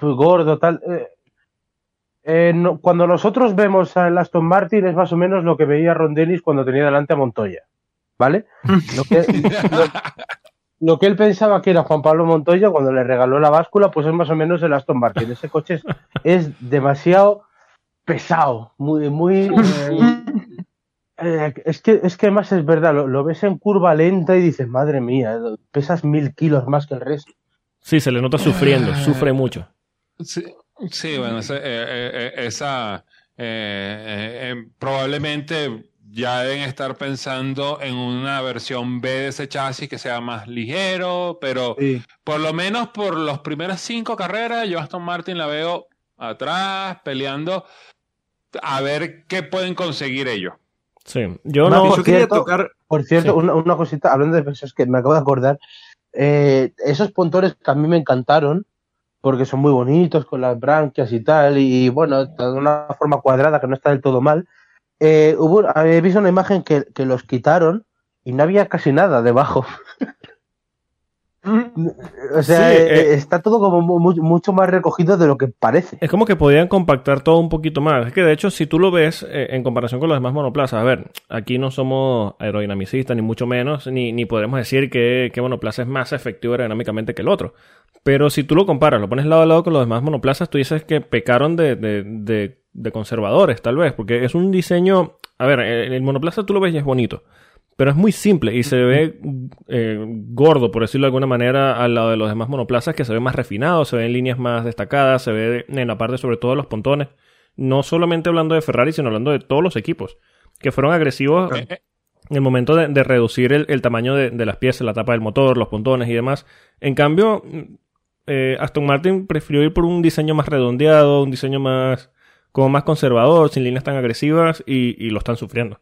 gordo, tal. eh, eh, no- cuando nosotros vemos al Aston Martin es más o menos lo que veía Ron Dennis cuando tenía delante a Montoya, ¿vale? Lo que, lo, lo que él pensaba que era Juan Pablo Montoya cuando le regaló la báscula, pues es más o menos el Aston Martin. Ese coche es, es demasiado pesado, muy, muy. eh, eh, es que es que además es verdad, lo, lo ves en curva lenta y dices, madre mía, pesas mil kilos más que el resto. Sí, se le nota sufriendo, sufre mucho. Sí, sí, bueno, ese- eh, eh, eh, esa eh, eh, eh, probablemente ya deben estar pensando en una versión B de ese chasis que sea más ligero, pero Sí. por lo menos por las primeras cinco carreras, yo Aston Martin la veo atrás, peleando, a ver qué pueden conseguir ellos. Sí, yo No, no. yo por quería cierto- tocar. Por cierto, Sí. una, una cosita, hablando de pesos que me acabo de acordar, eh, esos pontones que a mí me encantaron, porque son muy bonitos, con las branquias y tal, y bueno, de una forma cuadrada que no está del todo mal. Eh, hubo, he visto una imagen que, que los quitaron y no había casi nada debajo. [LAUGHS] O sea, Sí, eh, eh. está todo como mu- mu- mucho más recogido de lo que parece. Es como que podían compactar todo un poquito más. Es que de hecho, si tú lo ves eh, en comparación con los demás monoplazas, a ver, aquí no somos aerodinamicistas, ni mucho menos, ni, ni podremos decir que, que monoplaza es más efectivo aerodinámicamente que el otro. Pero si tú lo comparas, lo pones lado a lado con los demás monoplazas, tú dices que pecaron de, de, de- de conservadores, tal vez, porque es un diseño. A ver, el, el monoplaza tú lo ves y es bonito. Pero es muy simple y se ve eh, gordo, por decirlo de alguna manera, al lado de los demás monoplazas, que se ve más refinado, se ven líneas más destacadas, se ve en la parte sobre todo de los pontones. No solamente hablando de Ferrari, sino hablando de todos los equipos, que fueron agresivos en el momento de, de reducir el, el tamaño de, de las piezas, la tapa del motor, los pontones y demás. En cambio, eh, Aston Martin prefirió ir por un diseño más redondeado, un diseño más como más conservador, sin líneas tan agresivas y, y lo están sufriendo.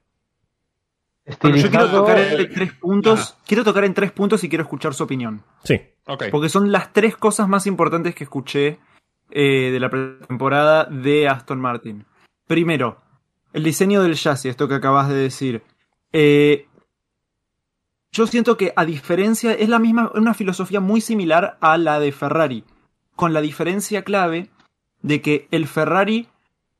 Bueno, yo quiero tocar en tres puntos. Quiero tocar en tres puntos y quiero escuchar su opinión. Sí, ok. Porque son las tres cosas más importantes que escuché eh, de la pretemporada de Aston Martin. Primero, el diseño del chasis, esto que acabas de decir. Eh, yo siento que a diferencia, es la misma, una filosofía muy similar a la de Ferrari, con la diferencia clave de que el Ferrari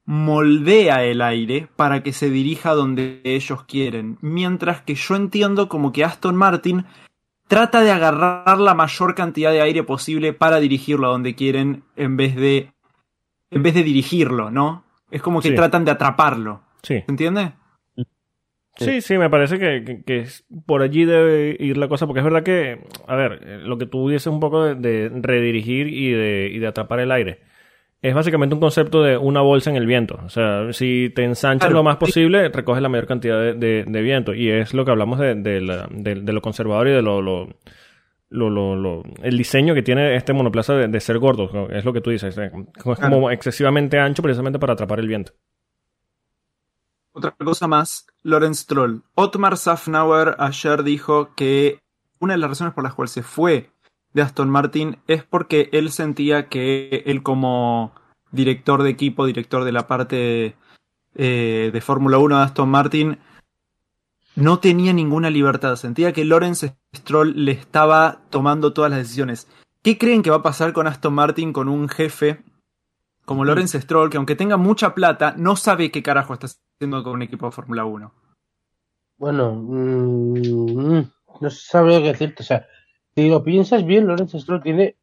moldea el aire para que se dirija donde ellos quieren, mientras que yo entiendo como que Aston Martin trata de agarrar la mayor cantidad de aire posible para dirigirlo a donde quieren en vez de en vez de dirigirlo, ¿no? Es como que Sí. tratan de atraparlo. Sí. ¿Se entiende? Sí, sí, me parece que, que- por allí debe ir la cosa, porque es verdad que, a ver, lo que tú dices un poco de, de redirigir y de, y de atrapar el aire. Es básicamente un concepto de una bolsa en el viento. O sea, si te ensanchas Claro. lo más posible, recoges la mayor cantidad de, de- de viento. Y es lo que hablamos de, la- lo conservador y de lo, lo, lo- lo- lo- el diseño que tiene este monoplaza de, ser gordo. Es lo que tú dices. eh, Es como Claro. excesivamente ancho precisamente para atrapar el viento. Otra cosa más, Lorenz Stroll. Otmar Safnauer ayer dijo que una de las razones por las cuales se fue de Aston Martin es porque él sentía que él como director de equipo, director de la parte eh, de Fórmula 1 de Aston Martin, no tenía ninguna libertad. Sentía que Lorenz Stroll le estaba tomando todas las decisiones. ¿Qué creen que va a pasar con Aston Martin con un jefe como Lorenz Stroll, que aunque tenga mucha plata, no sabe qué carajo está haciendo con un equipo de Fórmula 1? Bueno, mm, no sabría qué decirte. O sea, si lo piensas bien, Lorenzo Stroll tiene,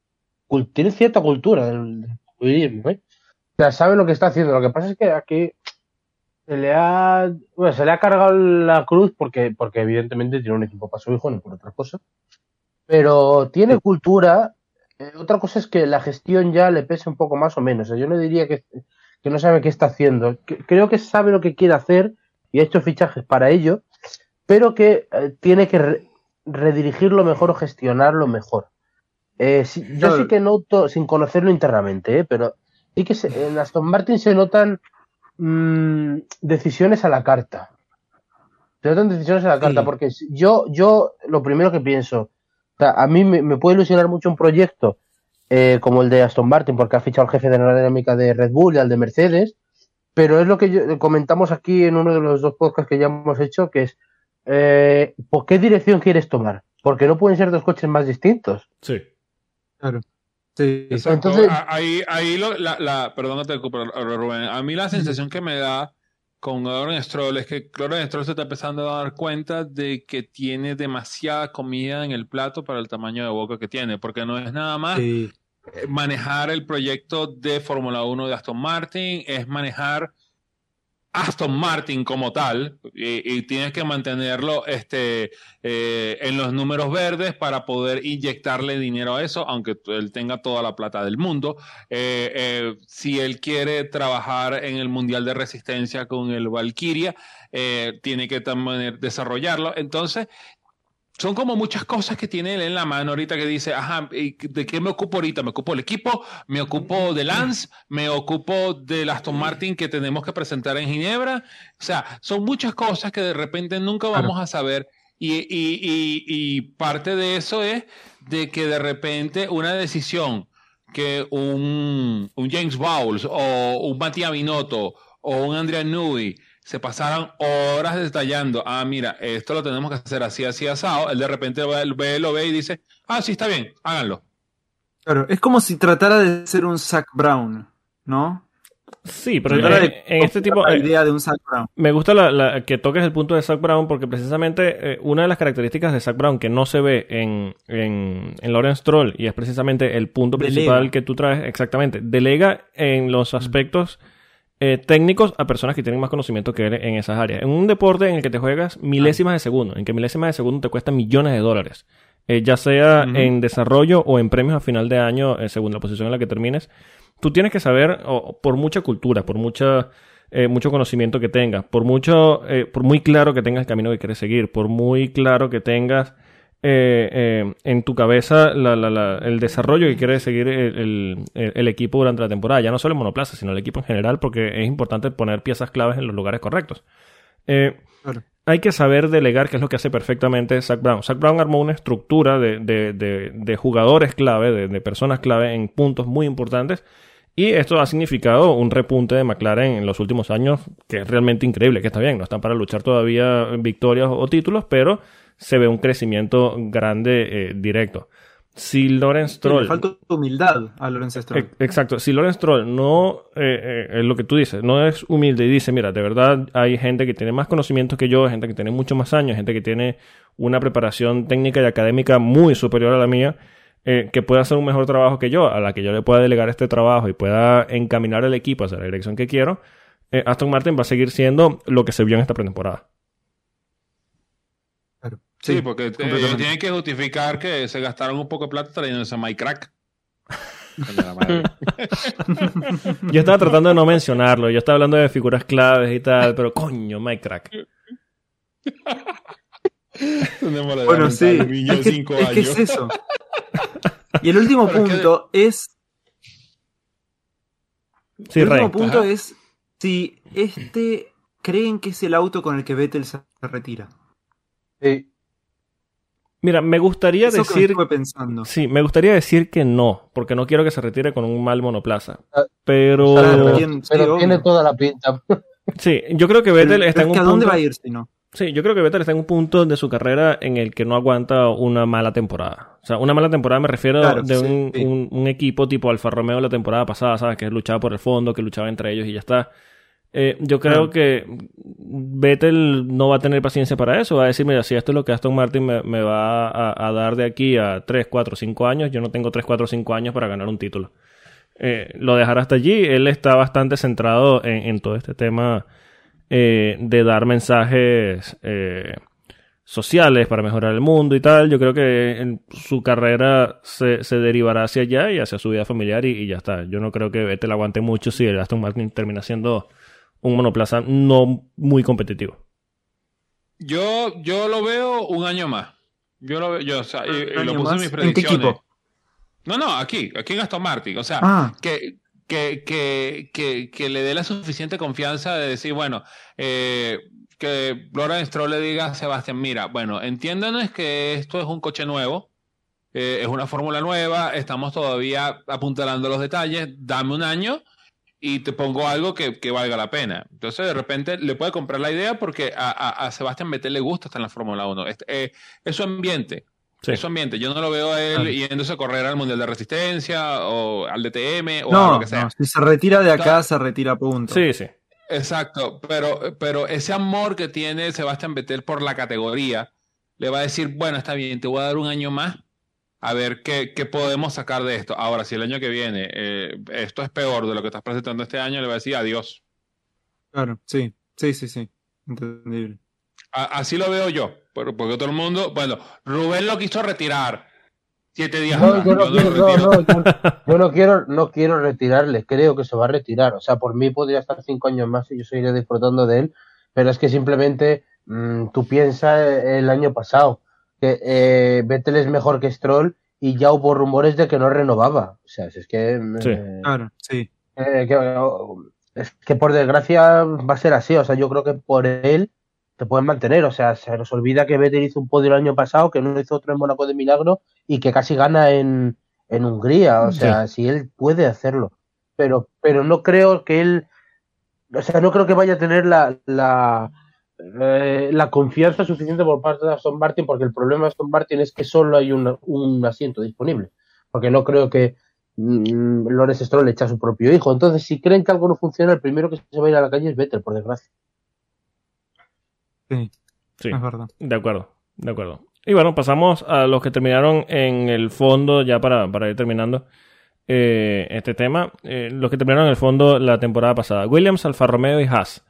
tiene cierta cultura del automovilismo, ¿eh? O sea, sabe lo que está haciendo. Lo que pasa es que aquí se le ha, bueno, se le ha cargado la cruz porque, porque evidentemente tiene un equipo para su hijo, no por otra cosa. Pero tiene cultura. Eh, otra cosa es que la gestión ya le pese un poco más o menos. O sea, yo no diría que, que no sabe qué está haciendo. Que- creo que sabe lo que quiere hacer y ha hecho fichajes para ello, pero que eh, tiene que redirigirlo mejor o gestionarlo mejor. Eh, yo sí que noto, sin conocerlo internamente, eh, pero sí que se- en Aston Martin se notan mm, decisiones a la carta. Se notan decisiones a la carta, Sí. porque yo, yo lo primero que pienso, o sea, a mí me, me puede ilusionar mucho un proyecto eh, como el de Aston Martin, porque ha fichado al jefe de aerodinámica de Red Bull y al de Mercedes, pero es lo que yo- comentamos aquí en uno de los dos podcasts que ya hemos hecho, que es, eh, ¿por qué dirección quieres tomar? Porque no pueden ser dos coches más distintos. Sí. Claro. Sí. Exacto. Entonces- A- ahí, ahí lo- la, la, perdón que te ocupe, Rubén. A mí la sensación que me da con Lorenz Stroll es que Lorenz Stroll se está empezando a dar cuenta de que tiene demasiada comida en el plato para el tamaño de boca que tiene, porque no es nada más Sí. manejar el proyecto de Fórmula 1 de Aston Martin, es manejar Aston Martin como tal, y, tienes que mantenerlo este, eh, en los números verdes para poder inyectarle dinero a eso, aunque él tenga toda la plata del mundo. Eh, eh, si él quiere trabajar en el Mundial de Resistencia con el Valkyria, tiene que también desarrollarlo. Entonces, son como muchas cosas que tiene él en la mano ahorita que dice, ajá, ¿y ¿de qué me ocupo ahorita? Me ocupo del equipo, me ocupo de Lance, me ocupo del Aston Martin que tenemos que presentar en Ginebra. O sea, son muchas cosas que de repente nunca Claro. vamos a saber. Y, y- y- y parte de eso es de que de repente una decisión que un, un James Bowles o un Matías Binotto o un Andrea Newey se pasaran horas detallando, ah, mira, esto lo tenemos que hacer así, así, asado, él de repente ve, ve- lo ve y dice, ah, sí, está bien, háganlo. Claro, es como si tratara de ser un Zac Brown, ¿no? Sí, pero en, de en este tipo... la eh, idea de un Zac Brown. Me gusta la, la- que toques el punto de Zach Brown porque precisamente eh, una de las características de Zach Brown que no se ve en, en, en Lawrence Stroll y es precisamente el punto Delega. principal que tú traes, exactamente, delega en los aspectos eh, técnicos a personas que tienen más conocimiento que él en esas áreas. En un deporte en el que te juegas milésimas de segundo, en que milésimas de segundo te cuestan millones de dólares, eh, ya sea en desarrollo o en premios a final de año, eh, según la posición en la que termines, tú tienes que saber, por mucha cultura, por mucha, eh, mucho conocimiento que tengas, por mucho, eh, por muy claro que tengas el camino que quieres seguir, por muy claro que tengas eh, eh, en tu cabeza la- la- la- el desarrollo que quiere seguir el, el- el- el equipo durante la temporada, ya no solo el monoplaza, sino el equipo en general, porque es importante poner piezas claves en los lugares correctos. Eh, Claro. hay que saber delegar, que es lo que hace perfectamente Zach Brown. Zach Brown armó una estructura de, de- de- de jugadores clave, de personas clave en puntos muy importantes. Y esto ha significado un repunte de McLaren en los últimos años que es realmente increíble, que está bien, no están para luchar todavía en victorias o títulos, pero se ve un crecimiento grande eh, directo. Si Lawrence Sí, Stroll... le falta humildad a Lorenzo Stroll. Exacto. Si Lawrence Stroll no eh, eh, es lo que tú dices, no es humilde y dice, mira, de verdad hay gente que tiene más conocimientos que yo, gente que tiene mucho más años, gente que tiene una preparación técnica y académica muy superior a la mía, eh, que pueda hacer un mejor trabajo que yo, a la que yo le pueda delegar este trabajo y pueda encaminar el equipo hacia la dirección que quiero, eh, Aston Martin va a seguir siendo lo que se vio en esta pretemporada. Claro. Sí, porque eh, completamente. tienen que justificar que se gastaron un poco de plata trayendo ese MyCrack. [LAUGHS] Coño, la madre. [LAUGHS] Yo estaba tratando de no mencionarlo, yo estaba hablando de figuras claves y tal, pero coño, Mike Crack. [LAUGHS] [LAUGHS] Tenemos la Bueno, sí. niño Es que, cinco es que años. es eso. [LAUGHS] Y el último punto es. Sí, el último punto Ajá. es si este creen que es el auto con el que Vettel se retira. Sí. Mira, me gustaría Eso que me decir estuve pensando. Sí, me gustaría decir que no, porque no quiero que se retire con un mal monoplaza. Ah, Pero Claro, pero tiene toda la pinta. sí, yo creo que Vettel pero está es en un ¿A dónde punto. va a ir si no? Sí, yo creo que Vettel está en un punto de su carrera en el que no aguanta una mala temporada. O sea, una mala temporada me refiero Claro, de sí, un, sí. un- un equipo tipo Alfa Romeo la temporada pasada, ¿sabes? Que luchaba por el fondo, que luchaba entre ellos y ya está. Eh, yo creo Claro. que Vettel no va a tener paciencia para eso. Va a decir, mira, si esto es lo que Aston Martin me, me va a, a dar de aquí a 3, 4, 5 años, yo no tengo 3, 4, 5 años para ganar un título. Eh, lo dejará hasta allí. Él está bastante centrado en, en todo este tema eh, de dar mensajes eh, sociales para mejorar el mundo y tal. Yo creo que en su carrera se, se derivará hacia allá y hacia su vida familiar y, y ya está. Yo no creo que Vettel aguante mucho si el Aston Martin termina siendo un monoplaza no muy competitivo. Yo, yo lo veo un año más. Yo lo veo, yo, o sea, y- y, ¿Un lo puse en mis ¿En qué predicciones. equipo? No, no, aquí, aquí en Aston Martin. O sea, Ah, que, que, que, que, que le dé la suficiente confianza de decir, bueno, eh, que Lawrence Stroll le diga a Sebastián, mira, bueno, entiéndanos que esto es un coche nuevo, eh, es una fórmula nueva, estamos todavía apuntalando los detalles, dame un año y te pongo algo que, que valga la pena. Entonces, de repente, le puede comprar la idea porque a, a, a Sebastián Vettel le gusta estar en la Fórmula 1. Este, eh, es su ambiente. Sí. Es su ambiente. Yo no lo veo a él yéndose a correr al Mundial de Resistencia o al DTM o a no, lo que sea. no, si se retira de acá, Claro. se retira punto. Sí, sí. Exacto, pero, pero ese amor que tiene Sebastián Vettel por la categoría le va a decir, bueno, está bien, te voy a dar un año más a ver qué, qué podemos sacar de esto. Ahora, si el año que viene eh, esto es peor de lo que estás presentando este año, le va a decir adiós. Claro, sí, sí, sí, sí. Entendible. A- así lo veo yo, pero- porque todo el mundo, bueno, Rubén lo quiso retirar siete días No, yo no, yo quiero, no, retiro. no, yo, [LAUGHS] yo no quiero, no quiero retirarle, creo que se va a retirar. O sea, por mí podría estar cinco años más y yo seguiré disfrutando de él, pero es que simplemente mm, tú piensas el año pasado que eh, Vettel es mejor que Stroll y ya hubo rumores de que no renovaba. O sea, si es que, mm, Sí. eh, Claro, sí. eh, que, oh, es que por desgracia va a ser así. O sea, yo creo que por él te pueden mantener. O sea, se nos olvida que Vettel hizo un podio el año pasado, que no hizo otro en Mónaco de milagro y que casi gana en, en Hungría. O sea, si él puede hacerlo. Pero, pero no creo que él. O sea, no creo que vaya a tener la, la, eh, la confianza suficiente por parte de Aston Martin, porque el problema de Aston Martin es que solo hay un, un asiento disponible. Porque no creo que mm, Lawrence Stroll echa a su propio hijo. Entonces, si creen que algo no funciona, el primero que se va a ir a la calle es Vettel, por desgracia. Sí, Sí. es verdad. De acuerdo, de acuerdo. Y bueno, pasamos a los que terminaron en el fondo, ya para, para ir terminando eh, este tema. Eh, los que terminaron en el fondo la temporada pasada. Williams, Alfa Romeo y Haas.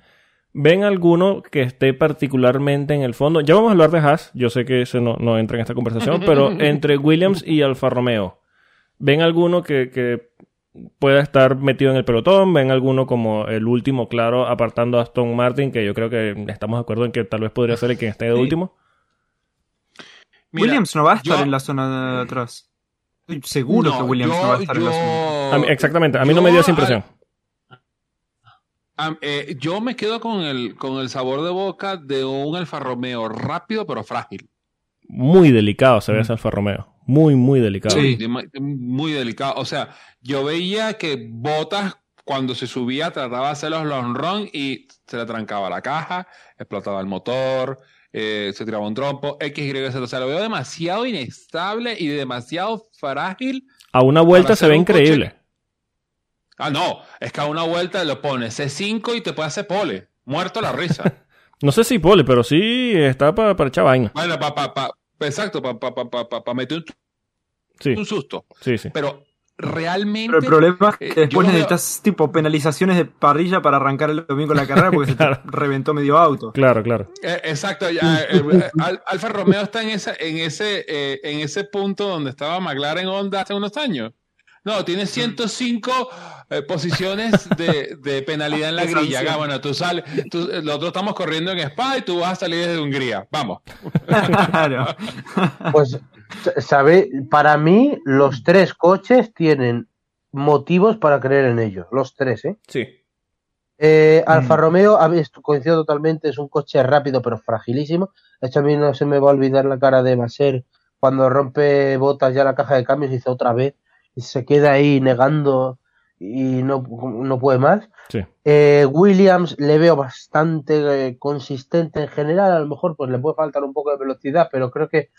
¿Ven alguno que esté particularmente en el fondo? Ya vamos a hablar de Haas, yo sé que ese no, no entra en esta conversación, [LAUGHS] pero entre Williams y Alfa Romeo, ¿ven alguno que, que pueda estar metido en el pelotón? ¿Ven alguno como el último, claro, apartando a Aston Martin, que yo creo que estamos de acuerdo en que tal vez podría ser el que esté de Sí. último? Mira, Williams no va a estar yo- en la zona de atrás. Estoy seguro no, que Williams yo- no va a estar en la zona. A mí- exactamente, a mí no me dio esa impresión. Eh, yo me quedo con el, con el sabor de boca de un Alfa Romeo rápido pero frágil. Muy delicado se ve Mm. ese Alfa Romeo. Muy, muy delicado. Sí. Muy delicado. O sea, yo veía que Botas cuando se subía trataba de hacer los long run y se le trancaba la caja, explotaba el motor, eh, se tiraba un trompo, X, Y, Z. O sea, lo veo demasiado inestable y demasiado frágil. A una vuelta Para se ve coche- increíble. Ah, no, es que a una vuelta lo pones C5 y te puede hacer pole. Muerto la risa. [LAUGHS] No sé si pole, pero sí está para echar vaina. bueno, pa, pa, pa, exacto, para pa, pa, pa, pa- pa meter un, Sí, un susto. sí, sí. Pero realmente. Pero el problema es eh, que después yo veo- necesitas tipo penalizaciones de parrilla para arrancar el domingo la carrera porque Claro. se te reventó medio auto. Claro, claro. Eh, exacto, ya, eh, eh, Al- Alfa Romeo está en ese, en ese, eh, en ese punto donde estaba McLaren Honda hace unos años. No, tiene 105 eh, posiciones de, de penalidad en la [LAUGHS] grilla. Ah, bueno, tú sales, tú- eh, nosotros estamos corriendo en Spa y tú vas a salir desde Hungría. Vamos. claro. Pues, sabe, para mí, los tres coches tienen motivos para creer en ellos. Los tres, ¿eh? Sí. Eh, Alfa Mm. Romeo, coincido totalmente, es un coche rápido pero fragilísimo. De hecho, a mí no se me va a olvidar la cara de Baser cuando rompe botas ya la caja de cambios y dice otra vez y se queda ahí negando y no, no puede más. Sí. Eh, Williams le veo bastante eh, consistente en general, a lo mejor pues le puede faltar un poco de velocidad, pero creo que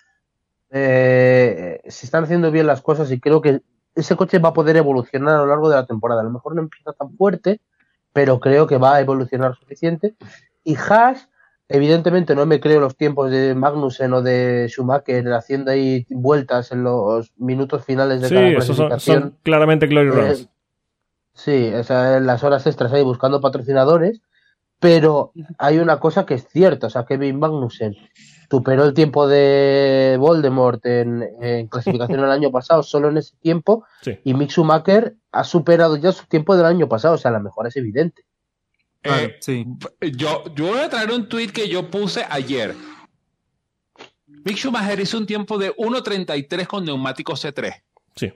eh, se están haciendo bien las cosas y creo que ese coche va a poder evolucionar a lo largo de la temporada. A lo mejor no empieza tan fuerte, pero creo que va a evolucionar suficiente. Y Haas, evidentemente no me creo los tiempos de Magnussen o de Schumacher haciendo ahí vueltas en los minutos finales de Sí, cada esos son, clasificación. son claramente Glory Eh, Runs. sí, o sea, en las horas extras ahí buscando patrocinadores, pero hay una cosa que es cierta, o sea, Kevin Magnussen superó el tiempo de Voldemort en, en clasificación el año pasado solo en ese tiempo Sí. y Mick Schumacher ha superado ya su tiempo del año pasado, o sea, la mejora es evidente. Claro, Eh, sí. yo, yo voy a traer un tweet que yo puse ayer. Mick Schumacher hizo un tiempo de 1.33 con neumático C3. Sí.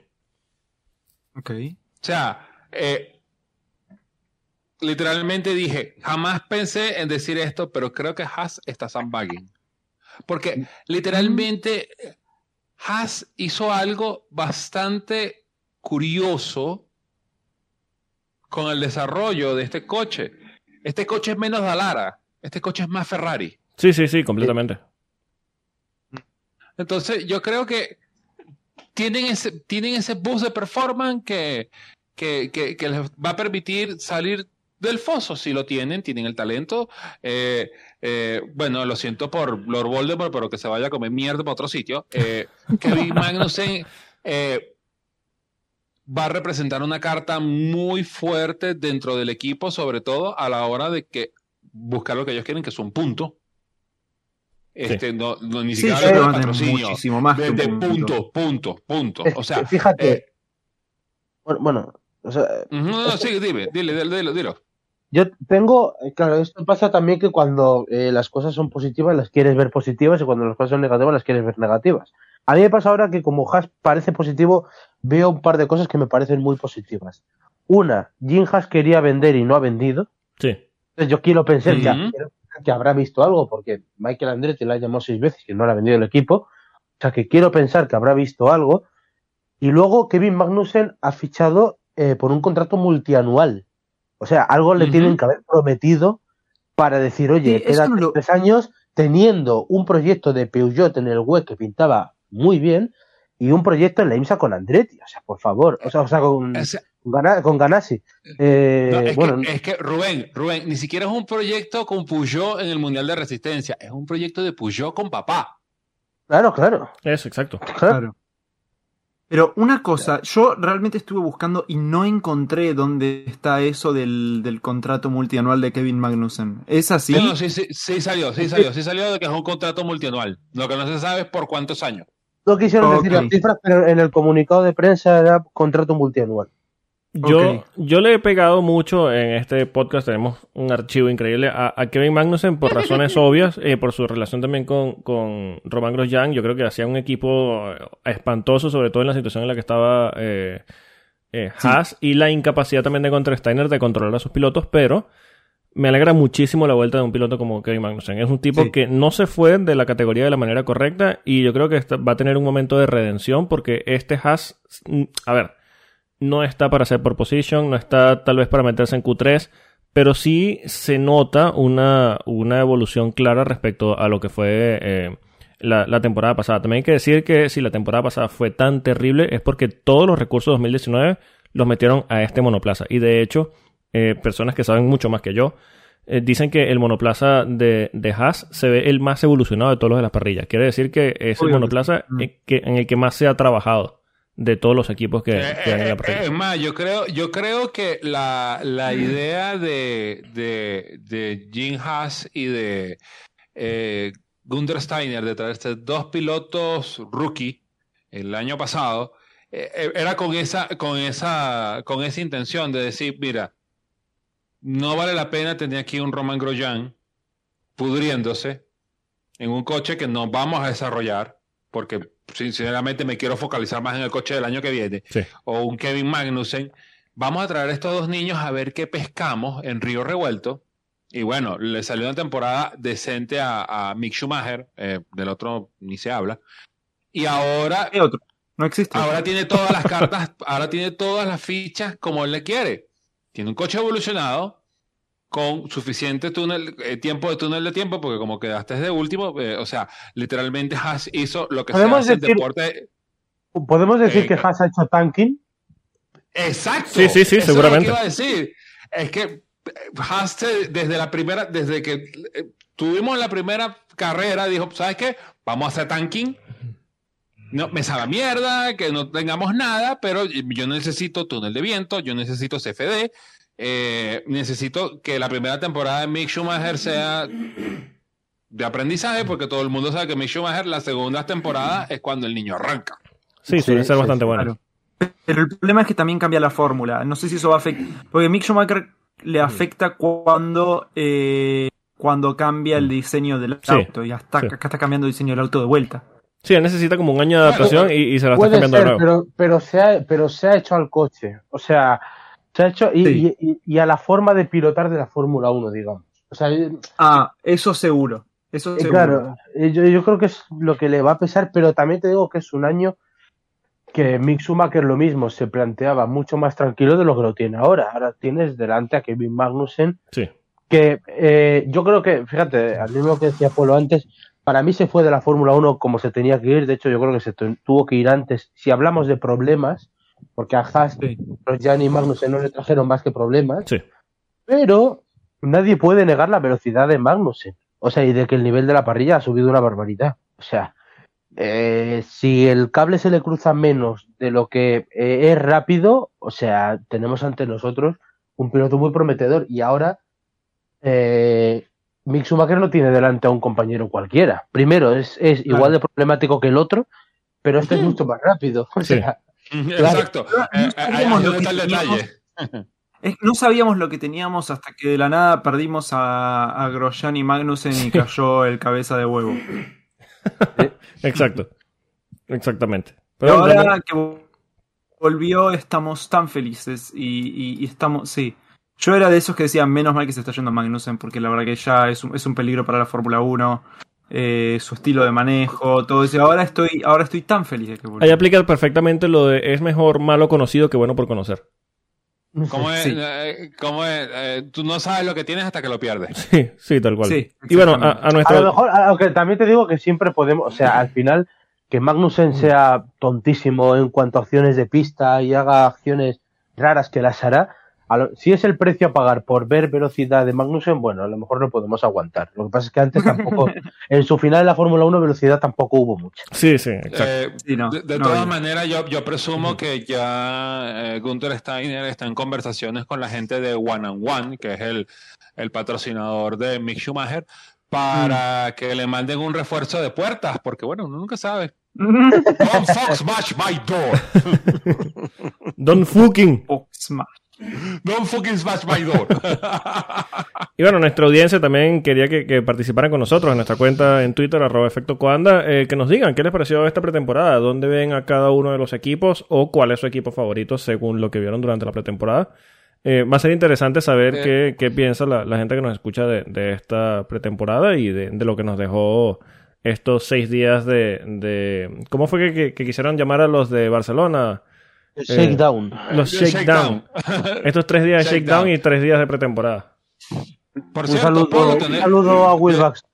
Ok. O sea, eh, literalmente dije, jamás pensé en decir esto, pero creo que Haas está sandbagging. Porque literalmente eh, Haas hizo algo bastante curioso con el desarrollo de este coche. Este coche es menos Dalara, este coche es más Ferrari. Sí, sí, sí, completamente. Entonces, yo creo que tienen ese, tienen ese boost de performance que, que, que- que les va a permitir salir del foso. Si lo tienen, tienen el talento. Eh, eh, bueno, lo siento por Lord Voldemort, pero que se vaya a comer mierda para otro sitio. Eh, [LAUGHS] Kevin Magnussen eh, va a representar una carta muy fuerte dentro del equipo, sobre todo a la hora de que buscar lo que ellos quieren, que es un punto. Este, no, no, ni Sí, siquiera creo de patrocinio. muchísimo más De, de punto. punto, punto. Es O sea, fíjate, eh, bueno, bueno, o sea, ujú, no, no, sí, dime, dile, dile, dilo, dilo. Yo tengo, eh, claro, esto pasa también que cuando eh, las cosas son positivas las quieres ver positivas y cuando las cosas son negativas las quieres ver negativas. A mí me pasa ahora que como Haas parece positivo, veo un par de cosas que me parecen muy positivas. Una, Jim Haas quería vender y no ha vendido. Sí. Entonces yo quiero pensar que, habrá visto algo, porque Michael Andretti la ha llamado seis veces y no le ha vendido el equipo. O sea que quiero pensar que habrá visto algo. Y luego Kevin Magnussen ha fichado eh, por un contrato multianual. O sea, algo le tienen que haber prometido para decir, oye, Sí, no lo- tres años teniendo un proyecto de Peugeot en el web que pintaba muy bien y un proyecto en la IMSA con Andretti. O sea, por favor. O sea, o sea con, O sea, con, Gana- con Ganassi. Eh, no, es, bueno, que, es que, Rubén, Rubén, ni siquiera es un proyecto con Peugeot en el Mundial de Resistencia, es un proyecto de Peugeot con papá. claro, claro. Eso, exacto. claro. Claro. Pero una cosa, yo realmente estuve buscando y no encontré dónde está eso del, del contrato multianual de Kevin Magnussen. ¿Es así? Sí, no, sí, sí, sí salió, sí salió, sí salió de que es un contrato multianual. Lo que no se sabe es por cuántos años. No quisieron decir las cifras, pero en el comunicado de prensa era contrato multianual. Yo, yo le he pegado mucho en este podcast, tenemos un archivo increíble a, a Kevin Magnussen por [LAUGHS] razones obvias, eh, por su relación también con, con Roman Grosjean. Yo creo que hacía un equipo eh, espantoso, sobre todo en la situación en la que estaba eh, eh, Haas y la incapacidad también de Contra Steiner de controlar a sus pilotos, pero me alegra muchísimo la vuelta de un piloto como Kevin Magnussen. Es un tipo Sí. que no se fue de la categoría de la manera correcta y yo creo que va a tener un momento de redención porque este Haas, mm, a ver, no está para hacer por position, no está tal vez para meterse en Q3, pero sí se nota una, una evolución clara respecto a lo que fue eh, la, la temporada pasada. También hay que decir que si la temporada pasada fue tan terrible es porque todos los recursos 2019 los metieron a este monoplaza. Y de hecho, eh, personas que saben mucho más que yo eh, dicen que el monoplaza de, de Haas se ve el más evolucionado de todos los de las parrillas. Quiere decir que es el monoplaza Mm. eh, que, en el que más se ha trabajado de todos los equipos que, Eh, que hay en la parrilla. es más, yo creo, yo creo que la, la idea de, de, de Jim Haas y de eh, Gunther Steiner de traerse dos pilotos rookie el año pasado era con esa, con esa, con esa intención de decir, mira, no vale la pena tener aquí un Roman Grosjean pudriéndose en un coche que no vamos a desarrollar, porque sinceramente me quiero focalizar más en el coche del año que viene, Sí. o un Kevin Magnussen. Vamos a traer a estos dos niños a ver qué pescamos en Río Revuelto. Y bueno, le salió una temporada decente a, a Mick Schumacher, eh, del otro ni se habla. Y ahora ¿Qué otro? No existe. Ahora tiene todas las cartas, ahora tiene todas las fichas como él le quiere. Tiene un coche evolucionado con suficiente túnel, eh, tiempo de túnel de tiempo, porque como quedaste de último, eh, o sea, literalmente Haas hizo lo que se Podemos hace en decir- deporte. ¿Podemos decir Eh, que Haas ha hecho tanking? Exacto. Sí, sí, sí, Eso seguramente. Es lo que iba a decir. Es que Haas desde la primera, desde que tuvimos la primera carrera, dijo, ¿sabes qué? Vamos a hacer tanking. No, me sabe a mierda, que no tengamos nada, pero yo necesito túnel de viento, yo necesito CFD, eh, necesito que la primera temporada de Mick Schumacher sea de aprendizaje, porque todo el mundo sabe que Mick Schumacher la segunda temporada es cuando el niño arranca. Sí, suele Sí, ser sí, bastante sí, bueno. Claro. Pero el problema es que también cambia la fórmula. No sé si eso va a afectar. Porque Mick Schumacher le afecta cuando, eh, cuando cambia el diseño del Sí, auto. Y hasta sí. acá está cambiando el diseño del auto de vuelta. Sí, él necesita como un año de adaptación Bueno, y, y se la está cambiando de ser, nuevo. pero, pero, se ha, pero se ha hecho al coche. O sea, se ha hecho y, Sí. y- y- y a la forma de pilotar de la Fórmula 1, digamos. O sea, eh, Ah, eso seguro. Eso seguro. claro, eh, yo, yo creo que es lo que le va a pesar, pero también te digo que es un año que Mick Schumacher lo mismo se planteaba mucho más tranquilo de lo que lo tiene ahora. Ahora tienes delante a Kevin Magnussen, Sí. que eh, yo creo que, fíjate, al mismo que decía Polo antes, para mí se fue de la Fórmula 1 como se tenía que ir, de hecho yo creo que se tu- tuvo que ir antes. Si hablamos de problemas, porque a Haas, Sí. los Gianni y Magnussen no le trajeron más que problemas, Sí. pero nadie puede negar la velocidad de Magnussen. O sea, y de que el nivel de la parrilla ha subido una barbaridad. O sea, eh, si el cable se le cruza menos de lo que eh, es rápido, o sea, tenemos ante nosotros un piloto muy prometedor. Y ahora, eh, Mick Schumacher no tiene delante a un compañero cualquiera. Primero, es, es Claro. igual de problemático que el otro, pero este es mucho más rápido. [LAUGHS] O Sí. sea, Exacto. No lo que teníamos. [LAUGHS] sabíamos lo que teníamos hasta que de la nada perdimos a, a Grosjean y Magnussen y cayó el cabeza de huevo. [LAUGHS] Exacto. Exactamente. Pero Pero ahora que volvió estamos tan felices y, y- y estamos, sí. Yo era de esos que decían, menos mal que se está yendo Magnussen, porque la verdad que ya es un, es un peligro para la Fórmula 1, eh, su estilo de manejo, todo eso. Ahora estoy, ahora estoy tan feliz de que volvió. ahí aplica perfectamente lo de es mejor malo conocido que bueno por conocer. ¿Cómo es? Sí. Eh, cómo es? Eh, tú no sabes lo que tienes hasta que lo pierdes. Sí, sí, tal cual. Sí, y bueno, a, a. A lo mejor, aunque también te digo que siempre podemos, o sea, al final, que Magnussen sea tontísimo en cuanto a acciones de pista y haga acciones raras que las hará, lo- si es el precio a pagar por ver velocidad de Magnussen, bueno, a lo mejor lo podemos aguantar. Lo que pasa es que antes tampoco, [LAUGHS] en su final de la Fórmula 1, velocidad tampoco hubo mucha. Sí, sí, exacto. Eh, Sí, no, de de no todas maneras, yo, yo presumo que ya eh, Gunther Steiner está en conversaciones con la gente de One and One, que es el, el patrocinador de Mick Schumacher, para que le manden un refuerzo de puertas, porque bueno, uno nunca sabe. [LAUGHS] Don't Fox match my door. Don fucking. Oxma. Don't fucking smash my door. [LAUGHS] Y bueno, nuestra audiencia también quería que, que participaran con nosotros en nuestra cuenta en Twitter, arroba efecto Coanda, eh, que nos digan qué les pareció esta pretemporada, dónde ven a cada uno de los equipos o cuál es su equipo favorito según lo que vieron durante la pretemporada. Eh, va a ser interesante saber Eh. qué, qué piensa la, la gente que nos escucha de, de esta pretemporada y de, de lo que nos dejó estos seis días de... de ¿Cómo fue que, que- que quisieron llamar a los de Barcelona? Shakedown. Los El shakedown. Estos tres días de shakedown y tres días de pretemporada. Por Un cierto, saludo, Polo, un saludo a Will Buxton.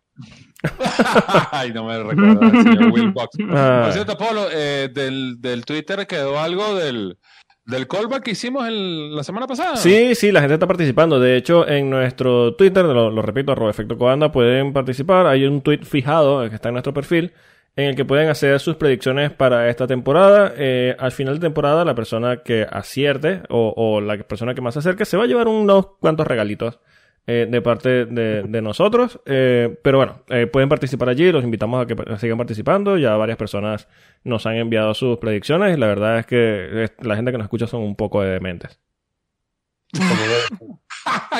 [LAUGHS] Ay, no me recuerdo señor Will Box. Ah. Por cierto, Polo, eh, del, del Twitter quedó algo del, del callback que hicimos el- la semana pasada. Sí, sí, la gente está participando. De hecho, en nuestro Twitter, lo, lo repito, arroba efecto Coanda, pueden participar. Hay un tweet fijado eh, que está en nuestro perfil en el que pueden hacer sus predicciones para esta temporada. Eh, al final de temporada, la persona que acierte o, o la persona que más se acerque se va a llevar unos cuantos regalitos eh, de parte de, de nosotros. Eh, pero bueno, eh, pueden participar allí. Los invitamos a que sigan participando. Ya varias personas nos han enviado sus predicciones y la verdad es que la gente que nos escucha son un poco de dementes.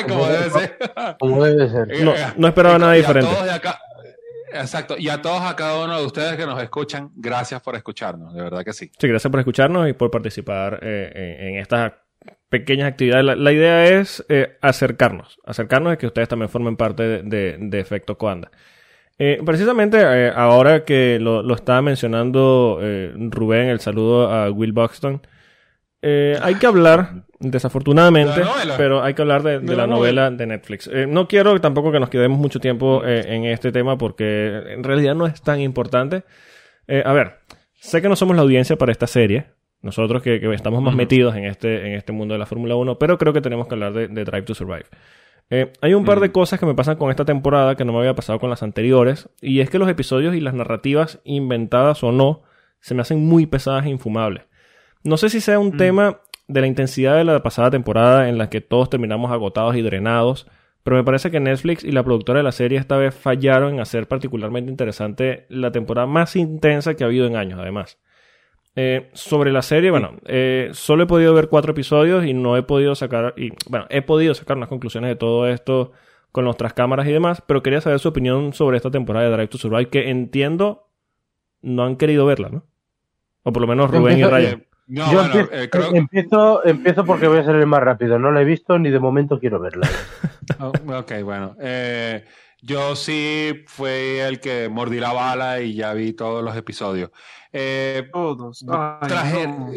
Como debe ser. [LAUGHS] Como debe ser. No, no esperaba nada y a diferente. todos de acá- exacto. Y a todos, a cada uno de ustedes que nos escuchan, gracias por escucharnos. De verdad que sí. Sí, gracias por escucharnos y por participar eh, en, estas pequeñas actividades. La, idea es eh, acercarnos, acercarnos y que ustedes también formen parte de, Efecto Coanda. Eh, precisamente ahora que lo, lo estaba mencionando Rubén, el saludo a Will Buxton, eh, hay que hablar, desafortunadamente, pero hay que hablar de, de De la la novela de Netflix. Eh, no quiero tampoco que nos quedemos mucho tiempo eh, en este tema porque en realidad no es tan importante. A ver, sé que no somos la audiencia para esta serie, nosotros que, que estamos más metidos en este, en este mundo de la Fórmula 1, pero creo que tenemos que hablar de, de Drive to Survive. Hay un par de Mm. cosas que me pasan con esta temporada que no me había pasado con las anteriores, y es que los episodios y las narrativas, inventadas o no, se me hacen muy pesadas e infumables. No sé si sea un Mm. tema de la intensidad de la pasada temporada en la que todos terminamos agotados y drenados, pero me parece que Netflix y la productora de la serie esta vez fallaron en hacer particularmente interesante la temporada más intensa que ha habido en años, además. Eh, sobre la serie, bueno, eh, solo he podido ver cuatro episodios y no he podido sacar, y bueno, he podido sacar unas conclusiones de todo esto con nuestras cámaras y demás, pero quería saber su opinión sobre esta temporada de Drive to Survive, que entiendo no han querido verla, ¿no? O por lo menos Rubén y Ryan. No, Yo bueno, empiezo, eh, creo- empiezo, empiezo porque voy a ser el más rápido. No la he visto ni de momento quiero verla. [LAUGHS] Oh, ok, bueno. Eh, yo sí fui el que mordí la bala y ya vi todos los episodios. Eh, Todos. Ay, traje. no.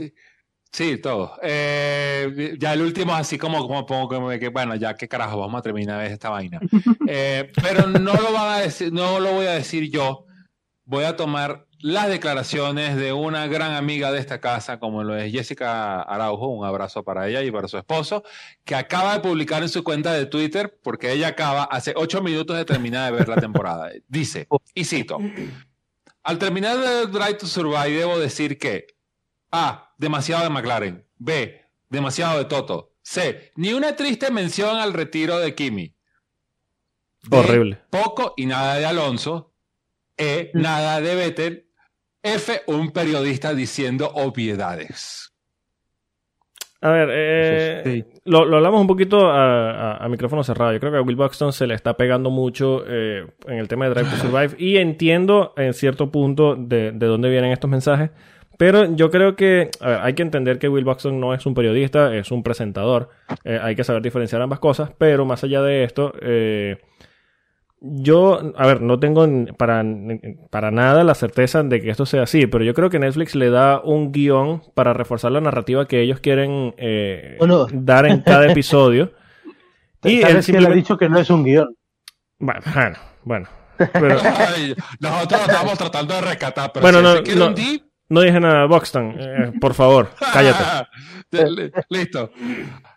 Sí, todos. Eh, ya el último es así como, como pongo como que, bueno, ya qué carajo, vamos a terminar esta vaina. [LAUGHS] Eh, pero no lo van a decir, no lo voy a decir yo. Voy a tomar las declaraciones de una gran amiga de esta casa, como lo es Jessica Araujo, un abrazo para ella y para su esposo, que acaba de publicar en su cuenta de Twitter, porque ella acaba hace ocho minutos de terminar de ver la temporada. [LAUGHS] Dice, y cito, al terminar de Drive to Survive debo decir que A, demasiado de McLaren, B, demasiado de Toto, C, ni una triste mención al retiro de Kimi. D, Horrible. Poco y nada de Alonso. E, nada de Vettel. F, un periodista diciendo obviedades. A ver, eh, Sí. lo, lo hablamos un poquito a, a- a micrófono cerrado. Yo creo que a Will Buxton se le está pegando mucho eh, en el tema de Drive to Survive y entiendo en cierto punto de, de dónde vienen estos mensajes. Pero yo creo que a ver, hay que entender que Will Buxton no es un periodista, es un presentador. Eh, hay que saber diferenciar ambas cosas. Pero más allá de esto, eh, yo, a ver, no tengo para, para nada la certeza de que esto sea así, pero yo creo que Netflix le da un guion para reforzar la narrativa que ellos quieren eh, Bueno. dar en cada [LAUGHS] episodio. y él ¿Sabes que él ha dicho que no es un guion? Bueno, bueno, bueno. [LAUGHS] Pero Ay, nosotros estamos tratando de rescatar, pero Bueno, si no, se quiere no. No dije nada, Buxton. eh, por favor, cállate. [LAUGHS] Li- Listo.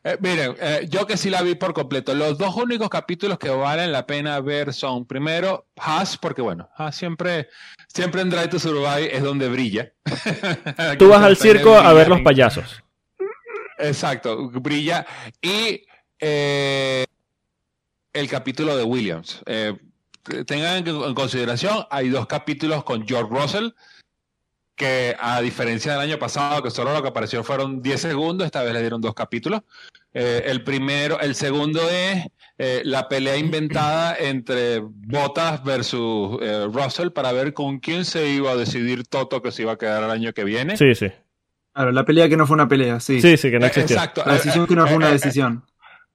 Eh, miren, eh, yo que sí la vi por completo. Los dos únicos capítulos que valen la pena ver son, primero, Haas, porque bueno, Haas siempre, siempre en Drive to Survive es donde brilla. [LAUGHS] Tú vas al circo a ver los payasos. Exacto, brilla. Y eh, el capítulo de Williams. Tengan en consideración, hay dos capítulos con George Russell, que a diferencia del año pasado, que solo lo que apareció fueron 10 segundos, esta vez le dieron dos capítulos. Eh, el primero, el segundo es eh, la pelea inventada entre Bottas versus eh, Russell para ver con quién se iba a decidir Toto que se iba a quedar el año que viene. Sí, sí. Claro, la pelea que no fue una pelea, sí. Sí, sí, que no existió. Exacto. La decisión que no fue una decisión.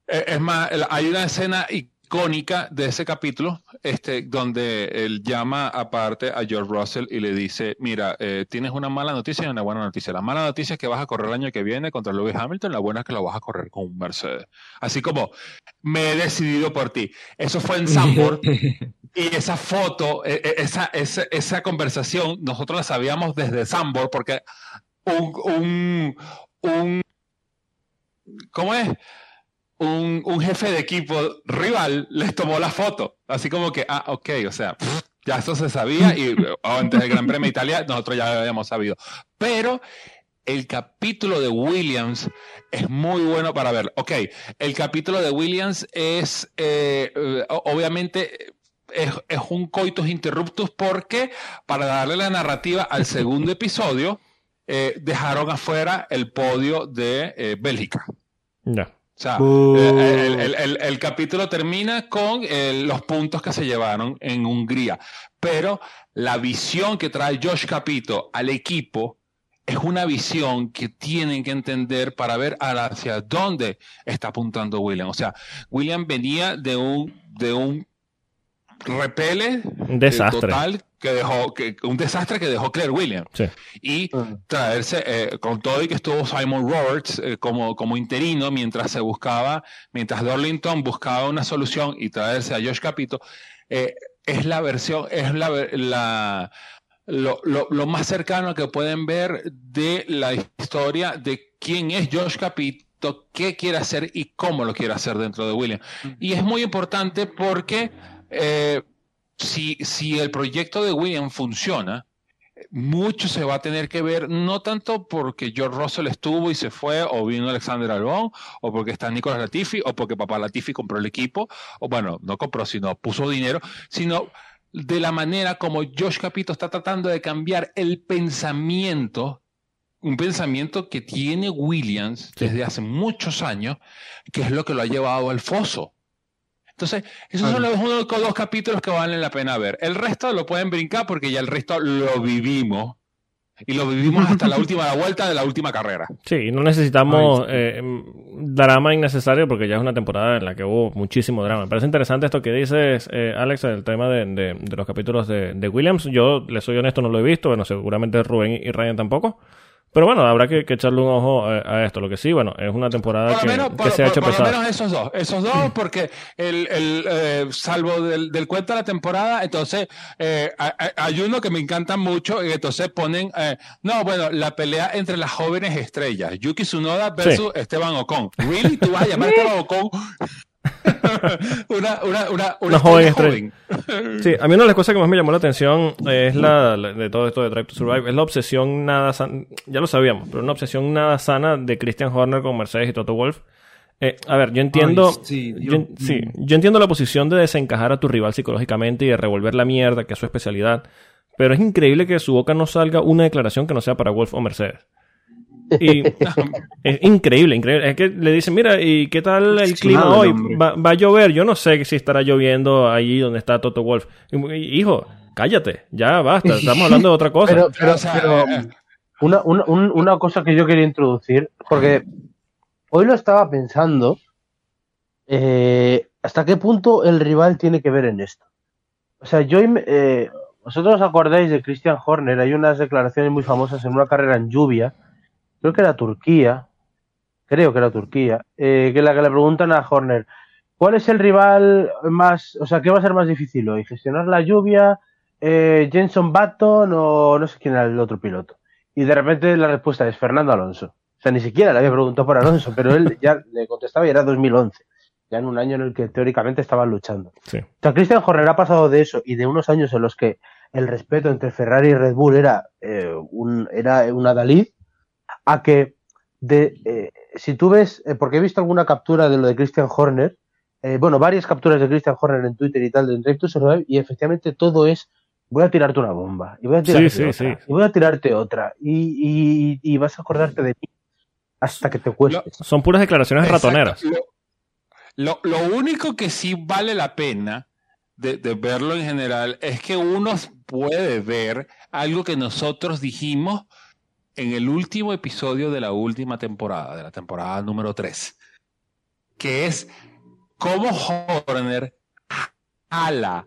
Es más, hay una escena icónica de ese capítulo, este, donde él llama aparte a George Russell y le dice, mira, eh, tienes una mala noticia y una buena noticia. La mala noticia es que vas a correr el año que viene contra Lewis Hamilton, la buena es que lo vas a correr con un Mercedes. Así como, me he decidido por ti. Eso fue en [LAUGHS] Zandvoort y esa foto, eh, eh, esa, esa, esa conversación, nosotros la sabíamos desde Zandvoort porque un, un, un ¿cómo es? Un, un jefe de equipo rival les tomó la foto. Así como que, ah, ok, o sea, pff, ya eso se sabía y oh, antes del Gran Premio de Italia nosotros ya lo habíamos sabido. Pero el capítulo de Williams es muy bueno para ver. Ok, el capítulo de Williams es, eh, eh, obviamente, es, es un coitus interruptus porque para darle la narrativa al segundo episodio, eh, dejaron afuera el podio de Bélgica. Ya. O sea, Uh. eh, el, el- el- el capítulo termina con eh, los puntos que se llevaron en Hungría, pero la visión que trae Josh Capito al equipo es una visión que tienen que entender para ver hacia dónde está apuntando William. O sea, William venía de un, de un repele Un desastre. eh, total que dejó, que, un desastre que dejó Claire Williams Sí. y traerse eh, con todo y que estuvo Simon Roberts eh, como, como interino mientras se buscaba, mientras Darlington buscaba una solución y traerse a Josh Capito, eh, es la versión, es la, la lo, lo, lo, más cercano que pueden ver de la historia de quién es Josh Capito, qué quiere hacer y cómo lo quiere hacer dentro de William. Y es muy importante porque eh, si, si el proyecto de William funciona, mucho se va a tener que ver, no tanto porque George Russell estuvo y se fue, o vino Alexander Albon, o porque está Nicolás Latifi, o porque papá Latifi compró el equipo, o bueno, no compró, sino puso dinero, sino de la manera como Josh Capito está tratando de cambiar el pensamiento, un pensamiento que tiene Williams desde hace muchos años, que es lo que lo ha llevado al foso. Entonces, esos son los uno, dos capítulos que valen la pena ver. El resto lo pueden brincar porque ya el resto lo vivimos. Y lo vivimos hasta la [LAUGHS] última la vuelta de la última carrera. Sí, no necesitamos eh, drama innecesario porque ya es una temporada en la que hubo muchísimo drama. Me parece interesante esto que dices, eh, Alex, el tema de, de, de los capítulos de, de, Williams. Yo, le soy honesto, no lo he visto. Bueno, seguramente Rubén y Ryan tampoco. Pero bueno, habrá que, que echarle un ojo a, a, esto. Lo que sí, bueno, es una temporada por que, menos, que por, se ha hecho por, pesada. Por lo menos esos dos. Esos dos, porque el, el eh, salvo del, del, cuento de la temporada, entonces eh, hay uno que me encanta mucho y entonces ponen, eh, no, bueno, la pelea entre las jóvenes estrellas, Yuki Tsunoda versus sí. Esteban Ocon. ¿Really? ¿Tú vas a llamar a Esteban [LAUGHS] Ocon? [LAUGHS] una, una, una, una, una joven estrella. Joven. Sí, a mí una de las cosas que más me llamó la atención es la, la de todo esto de Drive to Survive, es la obsesión nada sana, ya lo sabíamos, pero una obsesión nada sana de Christian Horner con Mercedes y Toto Wolf. Eh, a ver, yo entiendo, Ay, sí, yo, sí, yo entiendo la posición de desencajar a tu rival psicológicamente y de revolver la mierda, que es su especialidad, pero es increíble que de su boca no salga una declaración que no sea para Wolf o Mercedes. Y [LAUGHS] es increíble, increíble. Es que le dicen, mira, ¿y qué tal el clima hoy? Va, va, a llover. Yo no sé si estará lloviendo allí donde está Toto Wolf. Hijo, cállate, ya basta. Estamos hablando de otra cosa. Pero, pero, pero una, una, una, cosa que yo quería introducir, porque hoy lo estaba pensando, eh, ¿hasta qué punto el rival tiene que ver en esto? O sea, yo... Eh, ¿Vosotros os acordáis de Christian Horner? Hay unas declaraciones muy famosas en una carrera en lluvia creo que era Turquía, creo que era Turquía, eh, que la que le preguntan a Horner, ¿cuál es el rival más, o sea, qué va a ser más difícil hoy? ¿Gestionar la lluvia, eh, Jenson Button o no sé quién era el otro piloto? Y de repente la respuesta es Fernando Alonso. O sea, ni siquiera le había preguntado por Alonso, pero él ya [LAUGHS] le contestaba y era 2011, ya en un año en el que teóricamente estaban luchando. Sí. O sea, Christian Horner ha pasado de eso y de unos años en los que el respeto entre Ferrari y Red Bull era, eh, un, era una Dalí, a que de, eh, si tú ves, eh, porque he visto alguna captura de lo de Christian Horner, eh, bueno, varias capturas de Christian Horner en Twitter y tal, de Survive, y efectivamente todo es, voy a tirarte una bomba, y voy a tirarte sí, otra, sí, sí. y voy a tirarte otra, y, y, y, vas a acordarte de mí hasta que te cueste. Son puras declaraciones Exacto. ratoneras. Lo, lo, lo, único que sí vale la pena de, de verlo en general es que uno puede ver algo que nosotros dijimos en el último episodio de la última temporada, de la temporada número 3, que es cómo Horner jala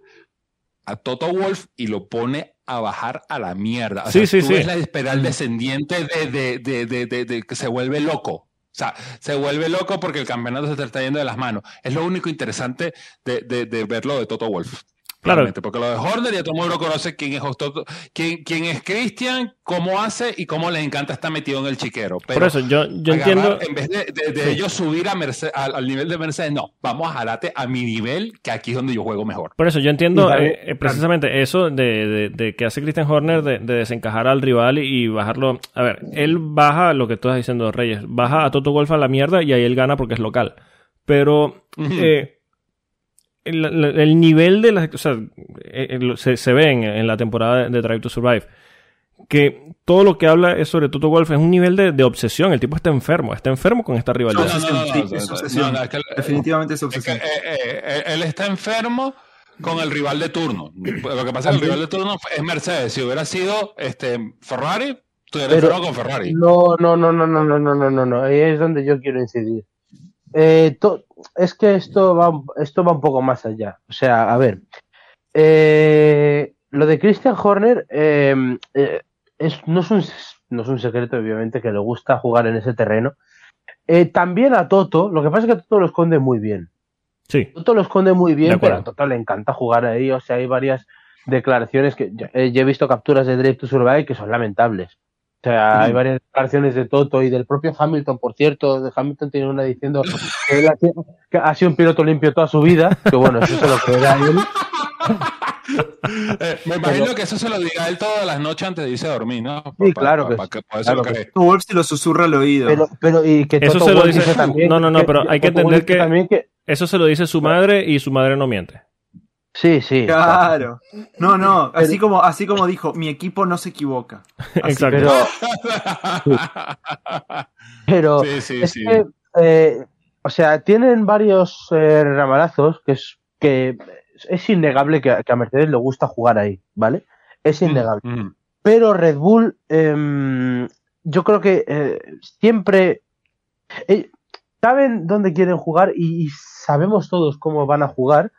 a Toto Wolf y lo pone a bajar a la mierda. O Sí, sea, sí, tú sí. ves la espiral descendiente de, de, de, de, que se vuelve loco. O sea, se vuelve loco porque el campeonato se está yendo de las manos. Es lo único interesante de, de, de verlo de Toto Wolf. Claro. Porque lo de Horner ya todo el mundo conoce quién es quién, quién es Christian, cómo hace y cómo le encanta estar metido en el chiquero. Pero Por eso, yo, yo agarrar, entiendo. En vez de, de- de Sí. ellos subir a Merce- al, al nivel de Mercedes, no, vamos a jalarte a mi nivel, que aquí es donde yo juego mejor. Por eso yo entiendo eh, eh, precisamente eso de, de- de que hace Christian Horner de, de desencajar al rival y, y bajarlo. A ver, él baja lo que tú estás diciendo, Reyes, baja a Toto Golf a la mierda y ahí él gana porque es local. Pero eh, el, el- el nivel de la. O sea, eh, eh, se, se ve en, en la temporada de Drive to Survive que todo lo que habla es sobre Toto Wolff es un nivel de, de obsesión. El tipo está enfermo, está enfermo con esta rivalidad. No, no, no, no, Sí, no, es no, obsesión. no, no, es que- Definitivamente es es que, obsesión. eh, eh, eh, él está enfermo con el rival de turno. Lo que pasa es que el rival de turno es Mercedes. Si hubiera sido este Ferrari, estuviera enfermo con Ferrari. No, no, no, no, no, no, no, no, no, no. Ahí es donde yo quiero incidir. Eh, to- es que esto va, un- esto va un poco más allá. O sea, a ver. eh, lo de Christian Horner eh, eh, es, no, es un, no es un secreto, obviamente, que le gusta jugar en ese terreno. También a Toto, lo que pasa es que Toto lo esconde muy bien. Sí, Toto lo esconde muy bien, pero a Toto le encanta jugar ahí. O sea, hay varias declaraciones que yo, yo he visto capturas de Drive to Survive que son lamentables. O sea, hay varias declaraciones de Toto y del propio Hamilton, por cierto. De Hamilton tiene una diciendo que, él ha, sido- que ha sido un piloto limpio toda su vida. Que bueno, eso se lo creerá él. Eh, me imagino que eso se lo diga él todas las noches antes de irse a dormir, ¿no? Sí, claro que pa- sí. pa- por eso Claro lo que Wolff se lo susurra al oído. Pero, pero y que Eso Toto se lo dice- dice también. No, no, no, pero hay que entender que- también que. eso se lo dice su madre y su madre no miente. Sí, sí. Claro. No, no, así como, así como dijo, mi equipo no se equivoca. [LAUGHS] Así, Exacto. Pero, [LAUGHS] pero sí, sí, es sí. que, eh, o sea, tienen varios eh, ramalazos que es que es innegable que, a- que a Mercedes le gusta jugar ahí, ¿vale? Es innegable. Mm, Pero Red Bull, em, yo creo que eh, siempre eh, saben dónde quieren jugar y, y sabemos todos cómo van a jugar,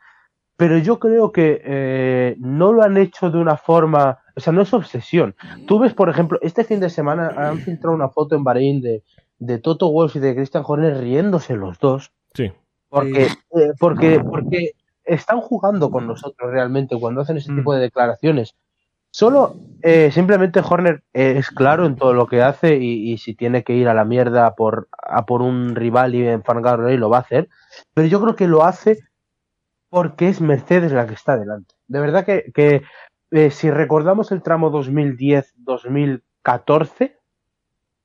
pero yo creo que eh, no lo han hecho de una forma, o sea, no es obsesión. Tú ves, por ejemplo, este fin de semana han filtrado una foto en Bahrein de, de Toto Wolff y de Christian Horner riéndose los dos, Sí. porque, eh, porque, porque están jugando con nosotros realmente cuando hacen ese Mm. tipo de declaraciones. Solo, eh, simplemente Horner eh, es claro en todo lo que hace y, y si tiene que ir a la mierda por, a por un rival y enfangarlo ahí, lo va a hacer. Pero yo creo que lo hace porque es Mercedes la que está delante. De verdad que, que eh, si recordamos el tramo 2010-2014,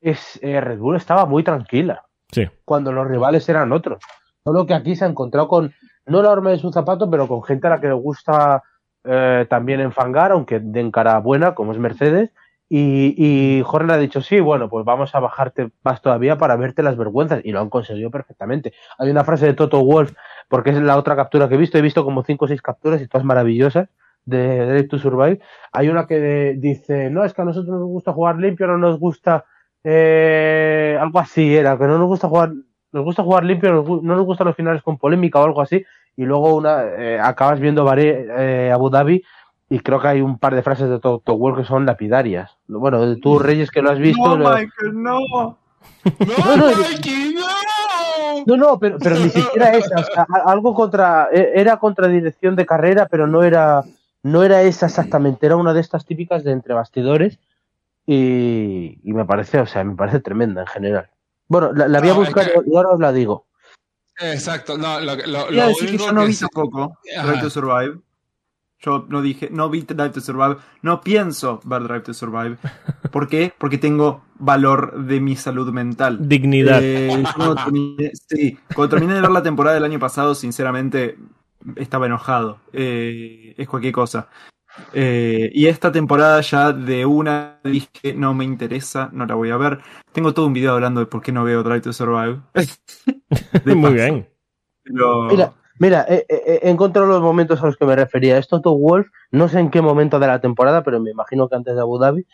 es, eh, Red Bull estaba muy tranquila Sí. cuando los rivales eran otros. Solo que aquí se ha encontrado con, no la horma de su zapato, pero con gente a la que le gusta eh, también enfangar, aunque den cara buena, como es Mercedes. Y, y Horner ha dicho, sí, bueno, pues vamos a bajarte más todavía para verte las vergüenzas. Y lo han conseguido perfectamente. Hay una frase de Toto Wolf, porque es la otra captura que he visto. He visto como cinco o seis capturas y todas maravillosas de Drive to Survive. Hay una que dice, no, es que a nosotros nos gusta jugar limpio, no nos gusta eh, algo así era, que no nos gusta jugar, nos gusta jugar limpio, no nos gustan los finales con polémica o algo así, y luego una eh, acabas viendo Bahrein, eh, Abu Dhabi y creo que hay un par de frases de Toto Wolff que son lapidarias. Bueno, de tú Reyes que lo has visto, no, lo- Michael, no. [LAUGHS] ¡No, no, no! No, no, pero, pero ni [LAUGHS] siquiera esa, o sea, algo contra, e- era contra dirección de carrera, pero no era, no era esa exactamente, era una de estas típicas de entre bastidores y, y me parece, o sea, me parece tremenda en general. Bueno, la, la voy a No, es buscar que- y ahora os la digo. Exacto, no, lo, lo, lo que único yo no vi tampoco Ajá. Drive to Survive. Yo no dije, no vi Drive to Survive, no pienso ver Drive to Survive. [LAUGHS] ¿Por qué? Porque tengo valor de mi salud mental. Dignidad. Eh, yo cuando terminé, sí, cuando terminé de ver la temporada del año pasado, sinceramente estaba enojado. Eh, es cualquier cosa. Eh, y esta temporada ya de una dije, no me interesa, no la voy a ver. Tengo todo un video hablando de por qué no veo Drive to Survive. [LAUGHS] Muy bien. Pero- Mira, mira, eh, eh, eh, los momentos a los que me refería. Es Toto Wolf, no sé en qué momento de la temporada, pero me imagino que antes de Abu Dhabi,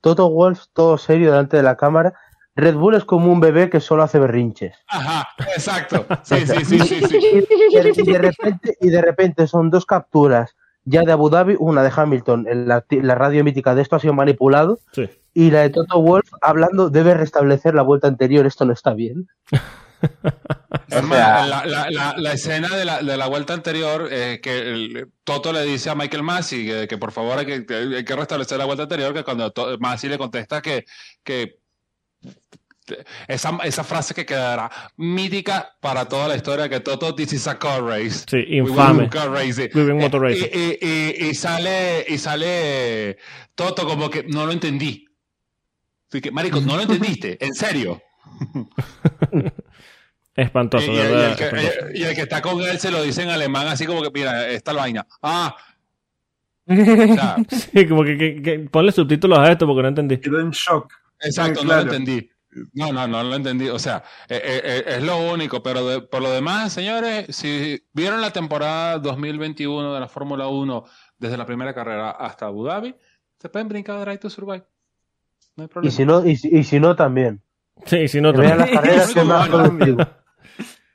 Toto Wolf todo serio delante de la cámara. Red Bull es como un bebé que solo hace berrinches. Ajá, exacto. [LAUGHS] Sí, sí, sí, sí, sí. Y de, y de repente, y de repente son dos capturas ya de Abu Dhabi, una de Hamilton, la, la radio mítica de esto ha sido manipulado, Sí. y la de Toto Wolf hablando debe restablecer la vuelta anterior, esto no está bien. [LAUGHS] Es O más, sea- la, la- la- la escena de la, de la vuelta anterior, eh, que el- Toto le dice a Michael Massey que, que por favor hay que, que hay que restablecer la vuelta anterior, que cuando To- Massey le contesta que, que esa, esa frase que quedará mítica para toda la historia, que Toto, this is a car race. Sí, infame. car. We will motor Eh, racing. Y, y- y- y sale, y sale Toto como que no lo entendí. Así que, marico, no lo [LAUGHS] entendiste, en serio. [LAUGHS] Espantoso, Y, y- de y verdad. el que, espantoso. y el que está con él se lo dice en alemán, así como que, mira, esta es la vaina. Ah, [LAUGHS] o sea, Sí, como que, que- que ponle subtítulos a esto porque no entendí. Quedó en shock. exacto, Sí, no lo entendí. No, no, no lo entendí. O sea, eh, eh, eh, es lo único, pero de- por lo demás, señores, si vieron la temporada 2021 de la Fórmula 1 desde la primera carrera hasta Abu Dhabi, se pueden brincar de Drive to Survive. No hay Y problema. si no, y si, y si no también. Sí, si no, Que vean también. las carreras [LAUGHS] que más.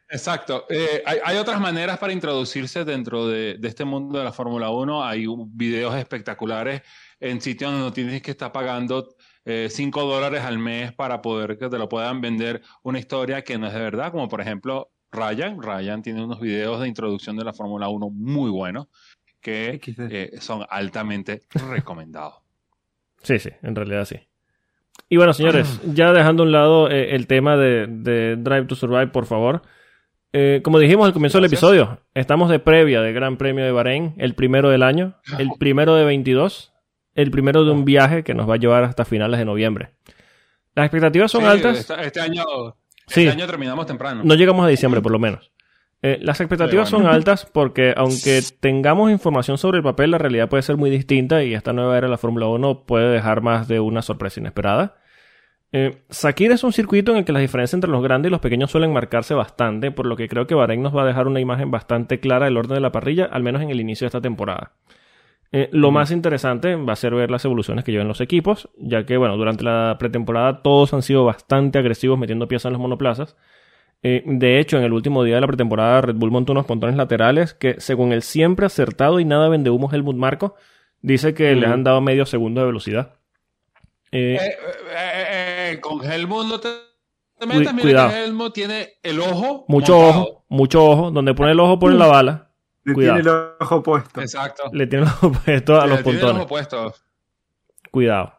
Exacto. Eh, hay, hay otras maneras para introducirse dentro de, de este mundo de la Fórmula 1. Hay videos espectaculares en sitios donde no tienes que estar pagando 5 dólares al mes para poder que te lo puedan vender una historia que no es de verdad, como por ejemplo Ryan. Ryan tiene unos videos de introducción de la Fórmula 1 muy buenos que eh, son altamente recomendados. Sí, sí, en realidad sí. Y bueno, señores, [CLEARS THROAT] ya dejando a un lado eh, el tema de, de Drive to Survive, por favor. Eh, como dijimos al comienzo Gracias. del episodio, estamos de previa del Gran Premio de Bahrein, el primero del año, el [LAUGHS] primero de 22, el primero de un viaje que nos va a llevar hasta finales de noviembre. Las expectativas son Sí, altas. Este, este año, Sí. este año terminamos temprano. No llegamos a diciembre, por lo menos. Eh, las expectativas bueno. son altas porque, aunque tengamos información sobre el papel, la realidad puede ser muy distinta y esta nueva era de la Fórmula 1 puede dejar más de una sorpresa inesperada. Eh, Sakir es un circuito en el que las diferencias entre los grandes y los pequeños suelen marcarse bastante, por lo que creo que Bahrein nos va a dejar una imagen bastante clara del orden de la parrilla, al menos en el inicio de esta temporada. Eh, lo más interesante va a ser ver las evoluciones que llevan los equipos, ya que, bueno, durante la pretemporada todos han sido bastante agresivos metiendo piezas en los monoplazas. Eh, de hecho, en el último día de la pretemporada, Red Bull montó unos pontones laterales que, según el siempre acertado y nada vende humo Helmut Marco, dice que Mm. les han dado medio segundo de velocidad. Eh, Eh, eh, eh, con Helmut no te, te Cu- metas, mira cuidado. que Helmut tiene el ojo mucho montado. ojo, mucho ojo. Donde pone el ojo, pone la bala. Le Cuidado. tiene el ojo puesto. Exacto. Le tiene el ojo [LAUGHS] puesto a los tiene el pontones. ojo puesto. Cuidado.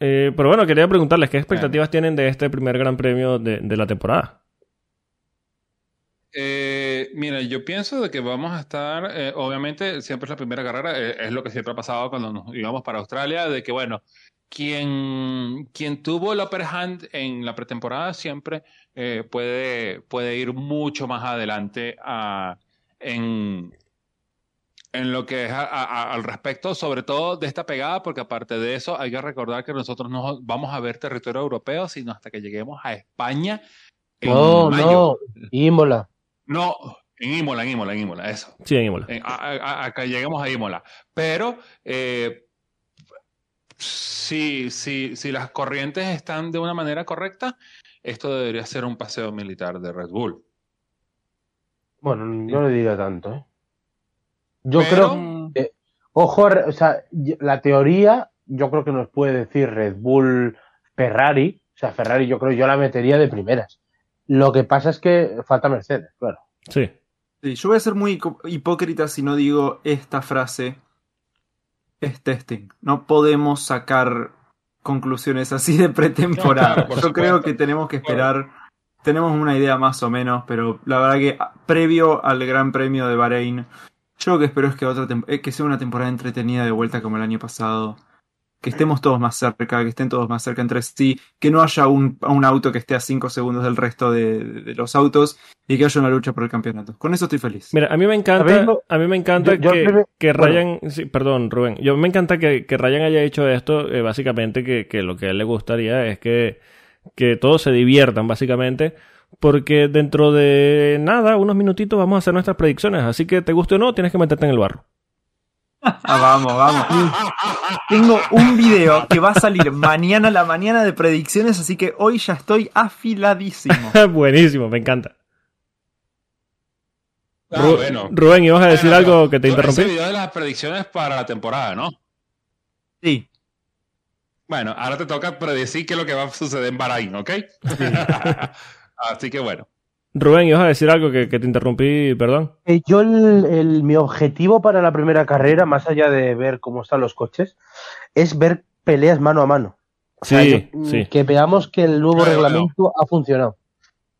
Eh, pero bueno, quería preguntarles qué expectativas tienen de este primer gran premio de, de la temporada. Eh, mira, yo pienso de que vamos a estar, eh, obviamente, siempre es la primera carrera, eh, es lo que siempre ha pasado cuando nos íbamos para Australia, de que, bueno, quien, quien tuvo el upper hand en la pretemporada siempre eh, puede, puede ir mucho más adelante a- en, en lo que es a- a- al respecto, sobre todo de esta pegada, porque aparte de eso, hay que recordar que nosotros no vamos a ver territorio europeo, sino hasta que lleguemos a España. en No, mayo. no. Imola. No, en Imola, en Imola, en Imola, eso. Sí, en Imola. En- a, a- a que lleguemos a Imola. Pero eh, si, si, si las corrientes están de una manera correcta, esto debería ser un paseo militar de Red Bull. Bueno, no le diría tanto, ¿eh? Yo Pero- creo. que- ojo, o sea, la teoría, yo creo que nos puede decir Red Bull, Ferrari. O sea, Ferrari, yo creo yo la metería de primeras. Lo que pasa es que falta Mercedes, claro. Sí. Sí, yo voy a ser muy hipócrita si no digo esta frase. Es testing. No podemos sacar conclusiones así de pretemporada. Claro, yo creo que tenemos que esperar. Tenemos una idea más o menos, pero la verdad que ah, previo al Gran Premio de Bahrein, yo lo que espero es que, otra eh, que sea una temporada entretenida de vuelta como el año pasado. Que estemos todos más cerca, que estén todos más cerca entre sí, que no haya un, un auto que esté a 5 segundos del resto de- de los autos y que haya una lucha por el campeonato. Con eso estoy feliz. Mira, a mí me encanta, ¿Sabéis lo- a mí me encanta Yo- yo que, primer- que bueno. Ryan, sí, perdón, Rubén, yo me encanta que, que Ryan haya hecho esto, eh, básicamente que, que lo que a él le gustaría es que, que todos se diviertan, básicamente, porque dentro de nada, unos minutitos vamos a hacer nuestras predicciones, así que te guste o no, tienes que meterte en el barro. Ah, vamos, vamos. Tengo un video que va a salir mañana a la mañana de predicciones, así que hoy ya estoy afiladísimo. [LAUGHS] Buenísimo, me encanta. Ah, Ru- bueno. Rubén, ¿ibas a decir Bueno, algo que te Ese interrumpí? video de las predicciones para la temporada, ¿no? Sí. Bueno, ahora te toca predecir qué es lo que va a suceder en Bahrein, ¿ok? [LAUGHS] Así que bueno. Rubén, ¿ibas a decir algo que, que te interrumpí? Perdón. Eh, yo, el, el- mi objetivo para la primera carrera, más allá de ver cómo están los coches, es ver peleas mano a mano. O sea, Sí, yo- sí. Que veamos que el nuevo Claro, reglamento ha funcionado.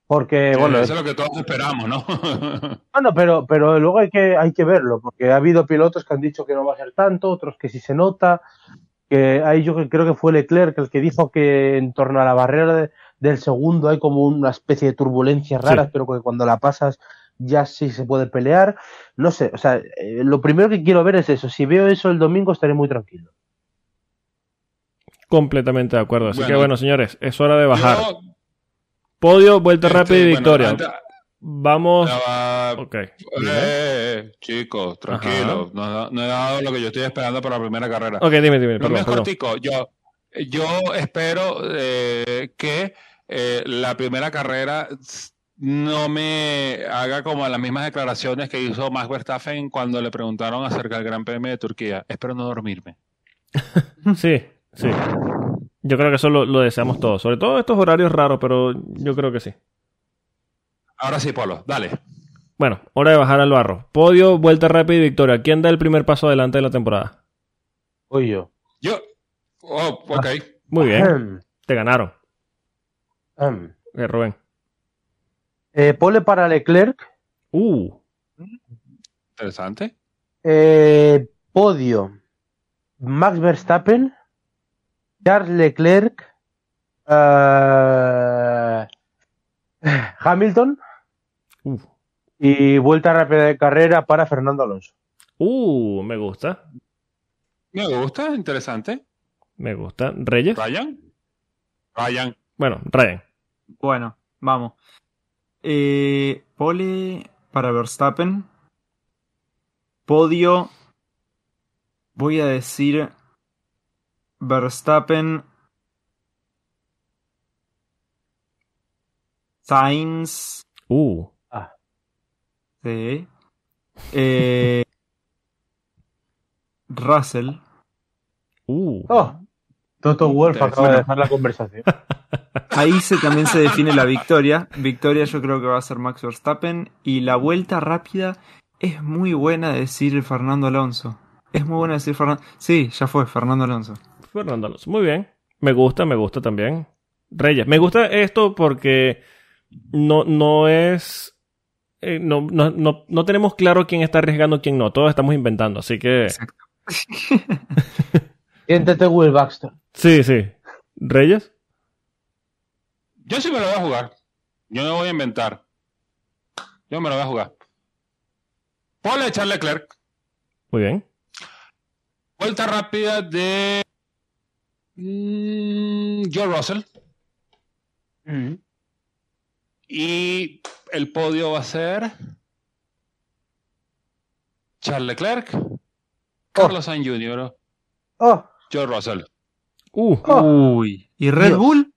Porque, bueno, eso es lo que todos esperamos, ¿no? [LAUGHS] Bueno, pero, pero luego hay que, hay que verlo, porque ha habido pilotos que han dicho que no va a ser tanto, otros que sí se nota, que ahí yo creo que fue Leclerc el que dijo que en torno a la barrera de- del segundo hay como una especie de turbulencias raras, Sí. pero que cuando la pasas ya sí se puede pelear. No sé, o sea, eh, lo primero que quiero ver es eso. Si veo eso el domingo estaré muy tranquilo. Completamente de acuerdo. Así que Bueno. señores, es hora de bajar. Yo, Podio, vuelta este, rápida y bueno, victoria. antes- Vamos. ya va- Ok. Eh, eh, chicos, tranquilos. No, no he dado lo que yo estoy esperando para la primera carrera. Ok, dime, dime. No me Perdón, es perdón. cortico. Yo, yo espero eh, que eh, la primera carrera no me haga como las mismas declaraciones que hizo Max Verstappen cuando le preguntaron acerca del Gran Premio de Turquía. Espero no dormirme. [LAUGHS] Sí, sí. Yo creo que eso lo, lo deseamos todos. Sobre todo estos horarios raros, pero yo creo que sí. Ahora sí, Polo, dale. Bueno, hora de bajar al barro. Podio, vuelta rápida y victoria. ¿Quién da el primer paso adelante de la temporada? Voy yo. Yo. Oh, ok. Muy bien. Te ganaron. Eh, Rubén. Eh, pole para Leclerc, Uh. Interesante. eh, podio Max Verstappen, Charles Leclerc, eh, Hamilton Uh. y vuelta rápida de carrera para Fernando Alonso. Uh, me gusta. Me gusta, interesante. Me gusta. ¿Reyes? Ryan. Ryan. Bueno, Ryan. Bueno, vamos. Eh, pole para Verstappen. Podio. Voy a decir Verstappen. Sainz. Uh. Sí. Eh, [LAUGHS] Russell. Uh. Oh, Toto Wolf acaba de dejar la conversación. [LAUGHS] Ahí se, también se define la victoria. Victoria yo creo que va a ser Max Verstappen. Y la vuelta rápida es muy buena decir Fernando Alonso. Es muy buena decir Fernando. Sí, ya fue, Fernando Alonso. Fernando Alonso. Muy bien. Me gusta, me gusta también. Reyes. Me gusta esto porque no, no es. eh, no, no, no, no tenemos claro quién está arriesgando quién no. Todos estamos inventando. Así que. Exacto. [LAUGHS] Siéntete Will Baxter. Sí, sí. ¿Reyes? Yo sí me lo voy a jugar. Yo no voy a inventar. Yo me lo voy a jugar. Pole de Charles Leclerc. Muy bien. Vuelta rápida de mm, Joe Russell. Y el podio va a ser Charles Leclerc, Carlos Sainz Jr., Oh, Joe Russell. Uh. Oh. Uy. ¿Y Red Dios. Bull?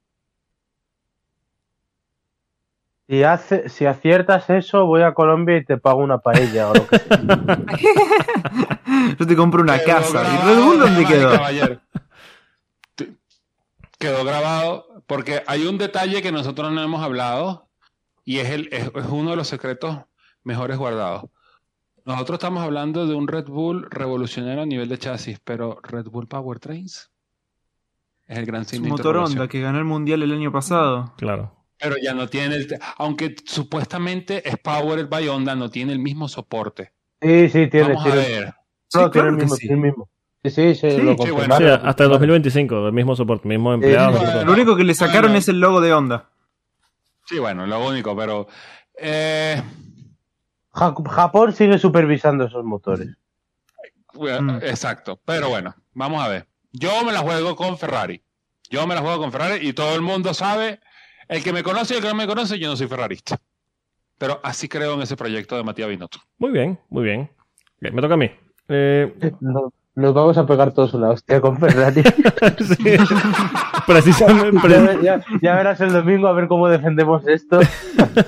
si, hace, si aciertas eso, voy a Colombia y te pago una paella o lo que sea. [LAUGHS] Yo te compro una Quedó casa. ¿Y Red Bull dónde quedó? Quedó grabado porque hay un detalle que nosotros no hemos hablado y es, el, es, es uno de los secretos mejores guardados. Nosotros estamos hablando de un Red Bull revolucionario a nivel de chasis, pero Red Bull Powertrains es el gran signo de motor. Honda que ganó el mundial el año pasado. Claro. Pero ya no tiene el... Aunque supuestamente es Powered by Honda, no tiene el mismo soporte. Sí, sí, tiene, Vamos a tiene. ver. Sí, No, tiene claro el mismo, sí. el mismo. Sí, sí, sí, lo sí, hasta el confirmaron. 2025. El mismo soporte, mismo empleado. sí, todo. Lo único que le sacaron Bueno. es el logo de Honda. Sí, bueno, lo único, pero... eh, Ja- Japón sigue supervisando esos motores. Bueno, Mm. Exacto, pero bueno, vamos a ver. Yo me la juego con Ferrari. Yo me la juego con Ferrari y todo el mundo sabe, el que me conoce y el que no me conoce, yo no soy ferrarista. Pero así creo en ese proyecto de Matías Binotto. Muy bien, muy bien. Me toca a mí. Eh, No- nos vamos a pegar todos una hostia con Ferrari. [LAUGHS] sí. Precisamente, pre- ya, ya- ya verás el domingo a ver cómo defendemos esto.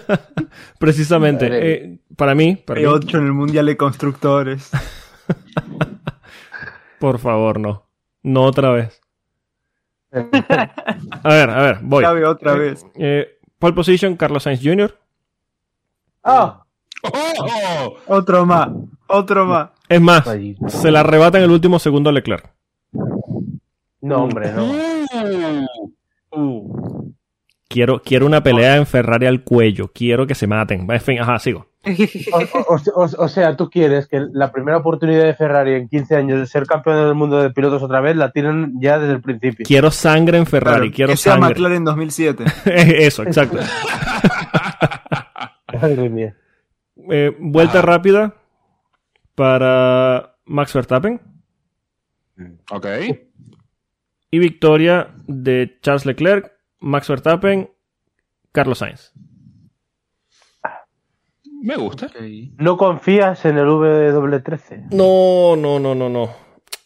[LAUGHS] precisamente. Vale. eh, para mí, para mí, P8 en el Mundial de Constructores. [LAUGHS] por favor, no. No otra vez. A ver, a ver, voy. Clave otra vez. Eh, pole position, Carlos Sainz Jr. ¡Ah! ¡Oh! Otro más. Otro más. Es más, se la arrebata en el último segundo a Leclerc. No, hombre, no. Uh. Quiero, quiero una pelea en Ferrari al cuello. Quiero que se maten. En fin, ajá, sigo. O, o- o- o sea, tú quieres que la primera oportunidad de Ferrari en 15 años de ser campeón del mundo de pilotos otra vez la tienen ya desde el principio. Quiero sangre en Ferrari. Claro, quiero que sea sangre. McLaren 2007. [LAUGHS] Eso, exacto. [LAUGHS] Madre mía. Eh, vuelta Ah. rápida para Max Verstappen. Ok. Y victoria de Charles Leclerc, Max Verstappen, Carlos Sainz. Me gusta. ¿No confías en el W13? No, no, no, no, no.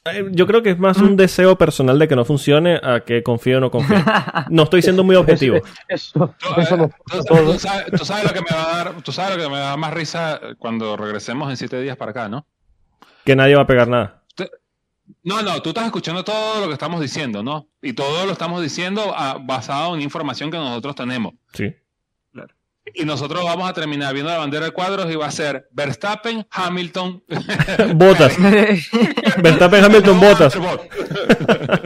Eh, Yo creo que es más un deseo personal de que no funcione a que confío o no confío. [LAUGHS] No estoy siendo muy objetivo. Eso, Tú, eso no tú- pasa tú todo. sabes, tú sabes lo que me va a dar, tú sabes lo que me va a dar más risa cuando regresemos en siete días para acá, ¿no? Que nadie va a pegar nada. No, no, tú estás escuchando todo lo que estamos diciendo, ¿no? Y todo lo estamos diciendo ah, basado en información que nosotros tenemos. Sí. Y nosotros vamos a terminar viendo la bandera de cuadros y va a ser Verstappen, Hamilton, [LAUGHS] Botas. [LAUGHS] Verstappen, Hamilton, Botas.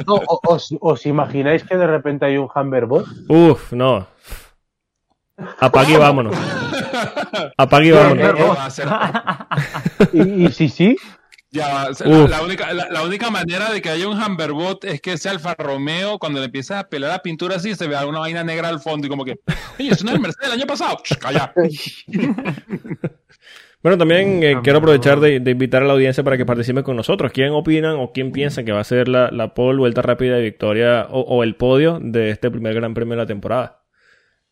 No, os, os imagináis que de repente hay un Humberbot? Uf, no. Apague y vámonos. [LAUGHS] Apague y vámonos. Eh, Y, y si sí, ya va, la, la única, la, la única manera de que haya un Humberbot es que ese Alfa Romeo, cuando le empiezas a pelar la pintura así, se vea una vaina negra al fondo y como que, oye, es una [LAUGHS] Mercedes del año pasado. Calla. [LAUGHS] Bueno, también eh, quiero aprovechar de, de invitar a la audiencia para que participe con nosotros. ¿Quién opinan o quién piensa que va a ser la, la pole, vuelta rápida de victoria o, o el podio de este primer gran premio de la temporada?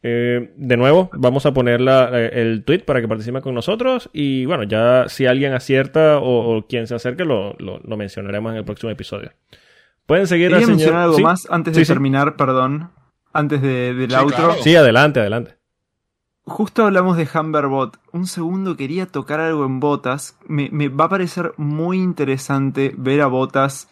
Eh, de nuevo, vamos a poner la- el tweet para que participen con nosotros y bueno, ya si alguien acierta o, o quien se acerque lo, lo- lo mencionaremos en el próximo episodio. Pueden seguir Quería señor... mencionar algo ¿Sí? más antes Sí, de sí. terminar, perdón. Antes de, del Sí, outro. claro. Sí, adelante, adelante. Justo hablamos de Humberbot. Un segundo quería tocar algo en Botas. Me, me va a parecer muy interesante ver a Botas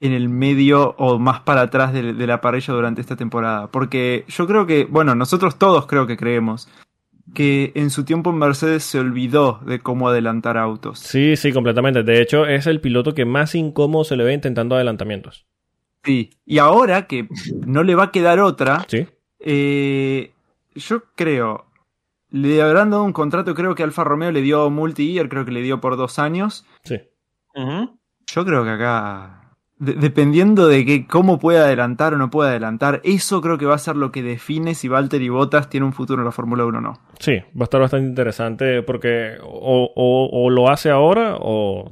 en el medio o más para atrás de, de la parrilla durante esta temporada. Porque yo creo que, bueno, nosotros todos creo que creemos que en su tiempo en Mercedes se olvidó de cómo adelantar autos. Sí, sí, completamente. De hecho, es el piloto que más incómodo se le ve intentando adelantamientos. Sí. Y ahora que no le va a quedar otra, Sí. Eh, yo creo. Le habrán dado un contrato, creo que Alfa Romeo le dio multi-year, creo que le dio por dos años. Sí. Yo creo que acá, de- dependiendo de que, cómo puede adelantar o no puede adelantar, eso creo que va a ser lo que define si Valtteri Bottas tiene un futuro en la Fórmula 1 o no. Sí, va a estar bastante interesante porque o, o- o lo hace ahora o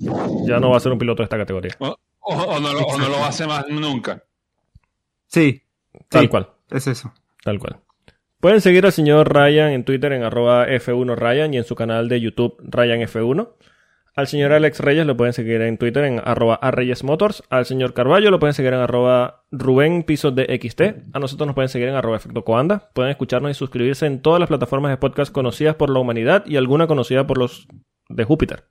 ya no va a ser un piloto de esta categoría. O, o- o no, lo- o no lo hace más nunca. Sí, Tal Sí. cual, es eso. tal cual. Pueden seguir al señor Ryan en Twitter en arroba F1Ryan y en su canal de YouTube Ryan F1. Al señor Alex Reyes lo pueden seguir en Twitter en arroba arreyesmotors. Al señor Carballo lo pueden seguir en arroba Rubén Pisos de XT. A nosotros nos pueden seguir en arroba Efecto Coanda. Pueden escucharnos y suscribirse en todas las plataformas de podcast conocidas por la humanidad y alguna conocida por los de Júpiter.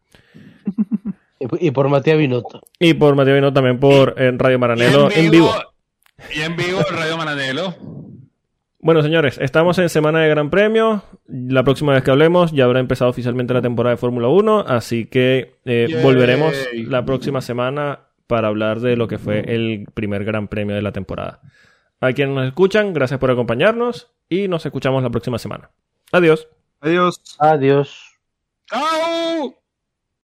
[LAUGHS] y, por Matías Binotto. Y por Mateo Vino también por eh, Radio Maranelo en vivo. Y en vivo en Radio Maranelo. Bueno, señores, estamos en semana de Gran Premio. La próxima vez que hablemos ya habrá empezado oficialmente la temporada de Fórmula 1, así que eh, volveremos la próxima semana para hablar de lo que fue el primer Gran Premio de la temporada. A quienes nos escuchan, gracias por acompañarnos y nos escuchamos la próxima semana. Adiós. Adiós. Adiós. ¡Chao!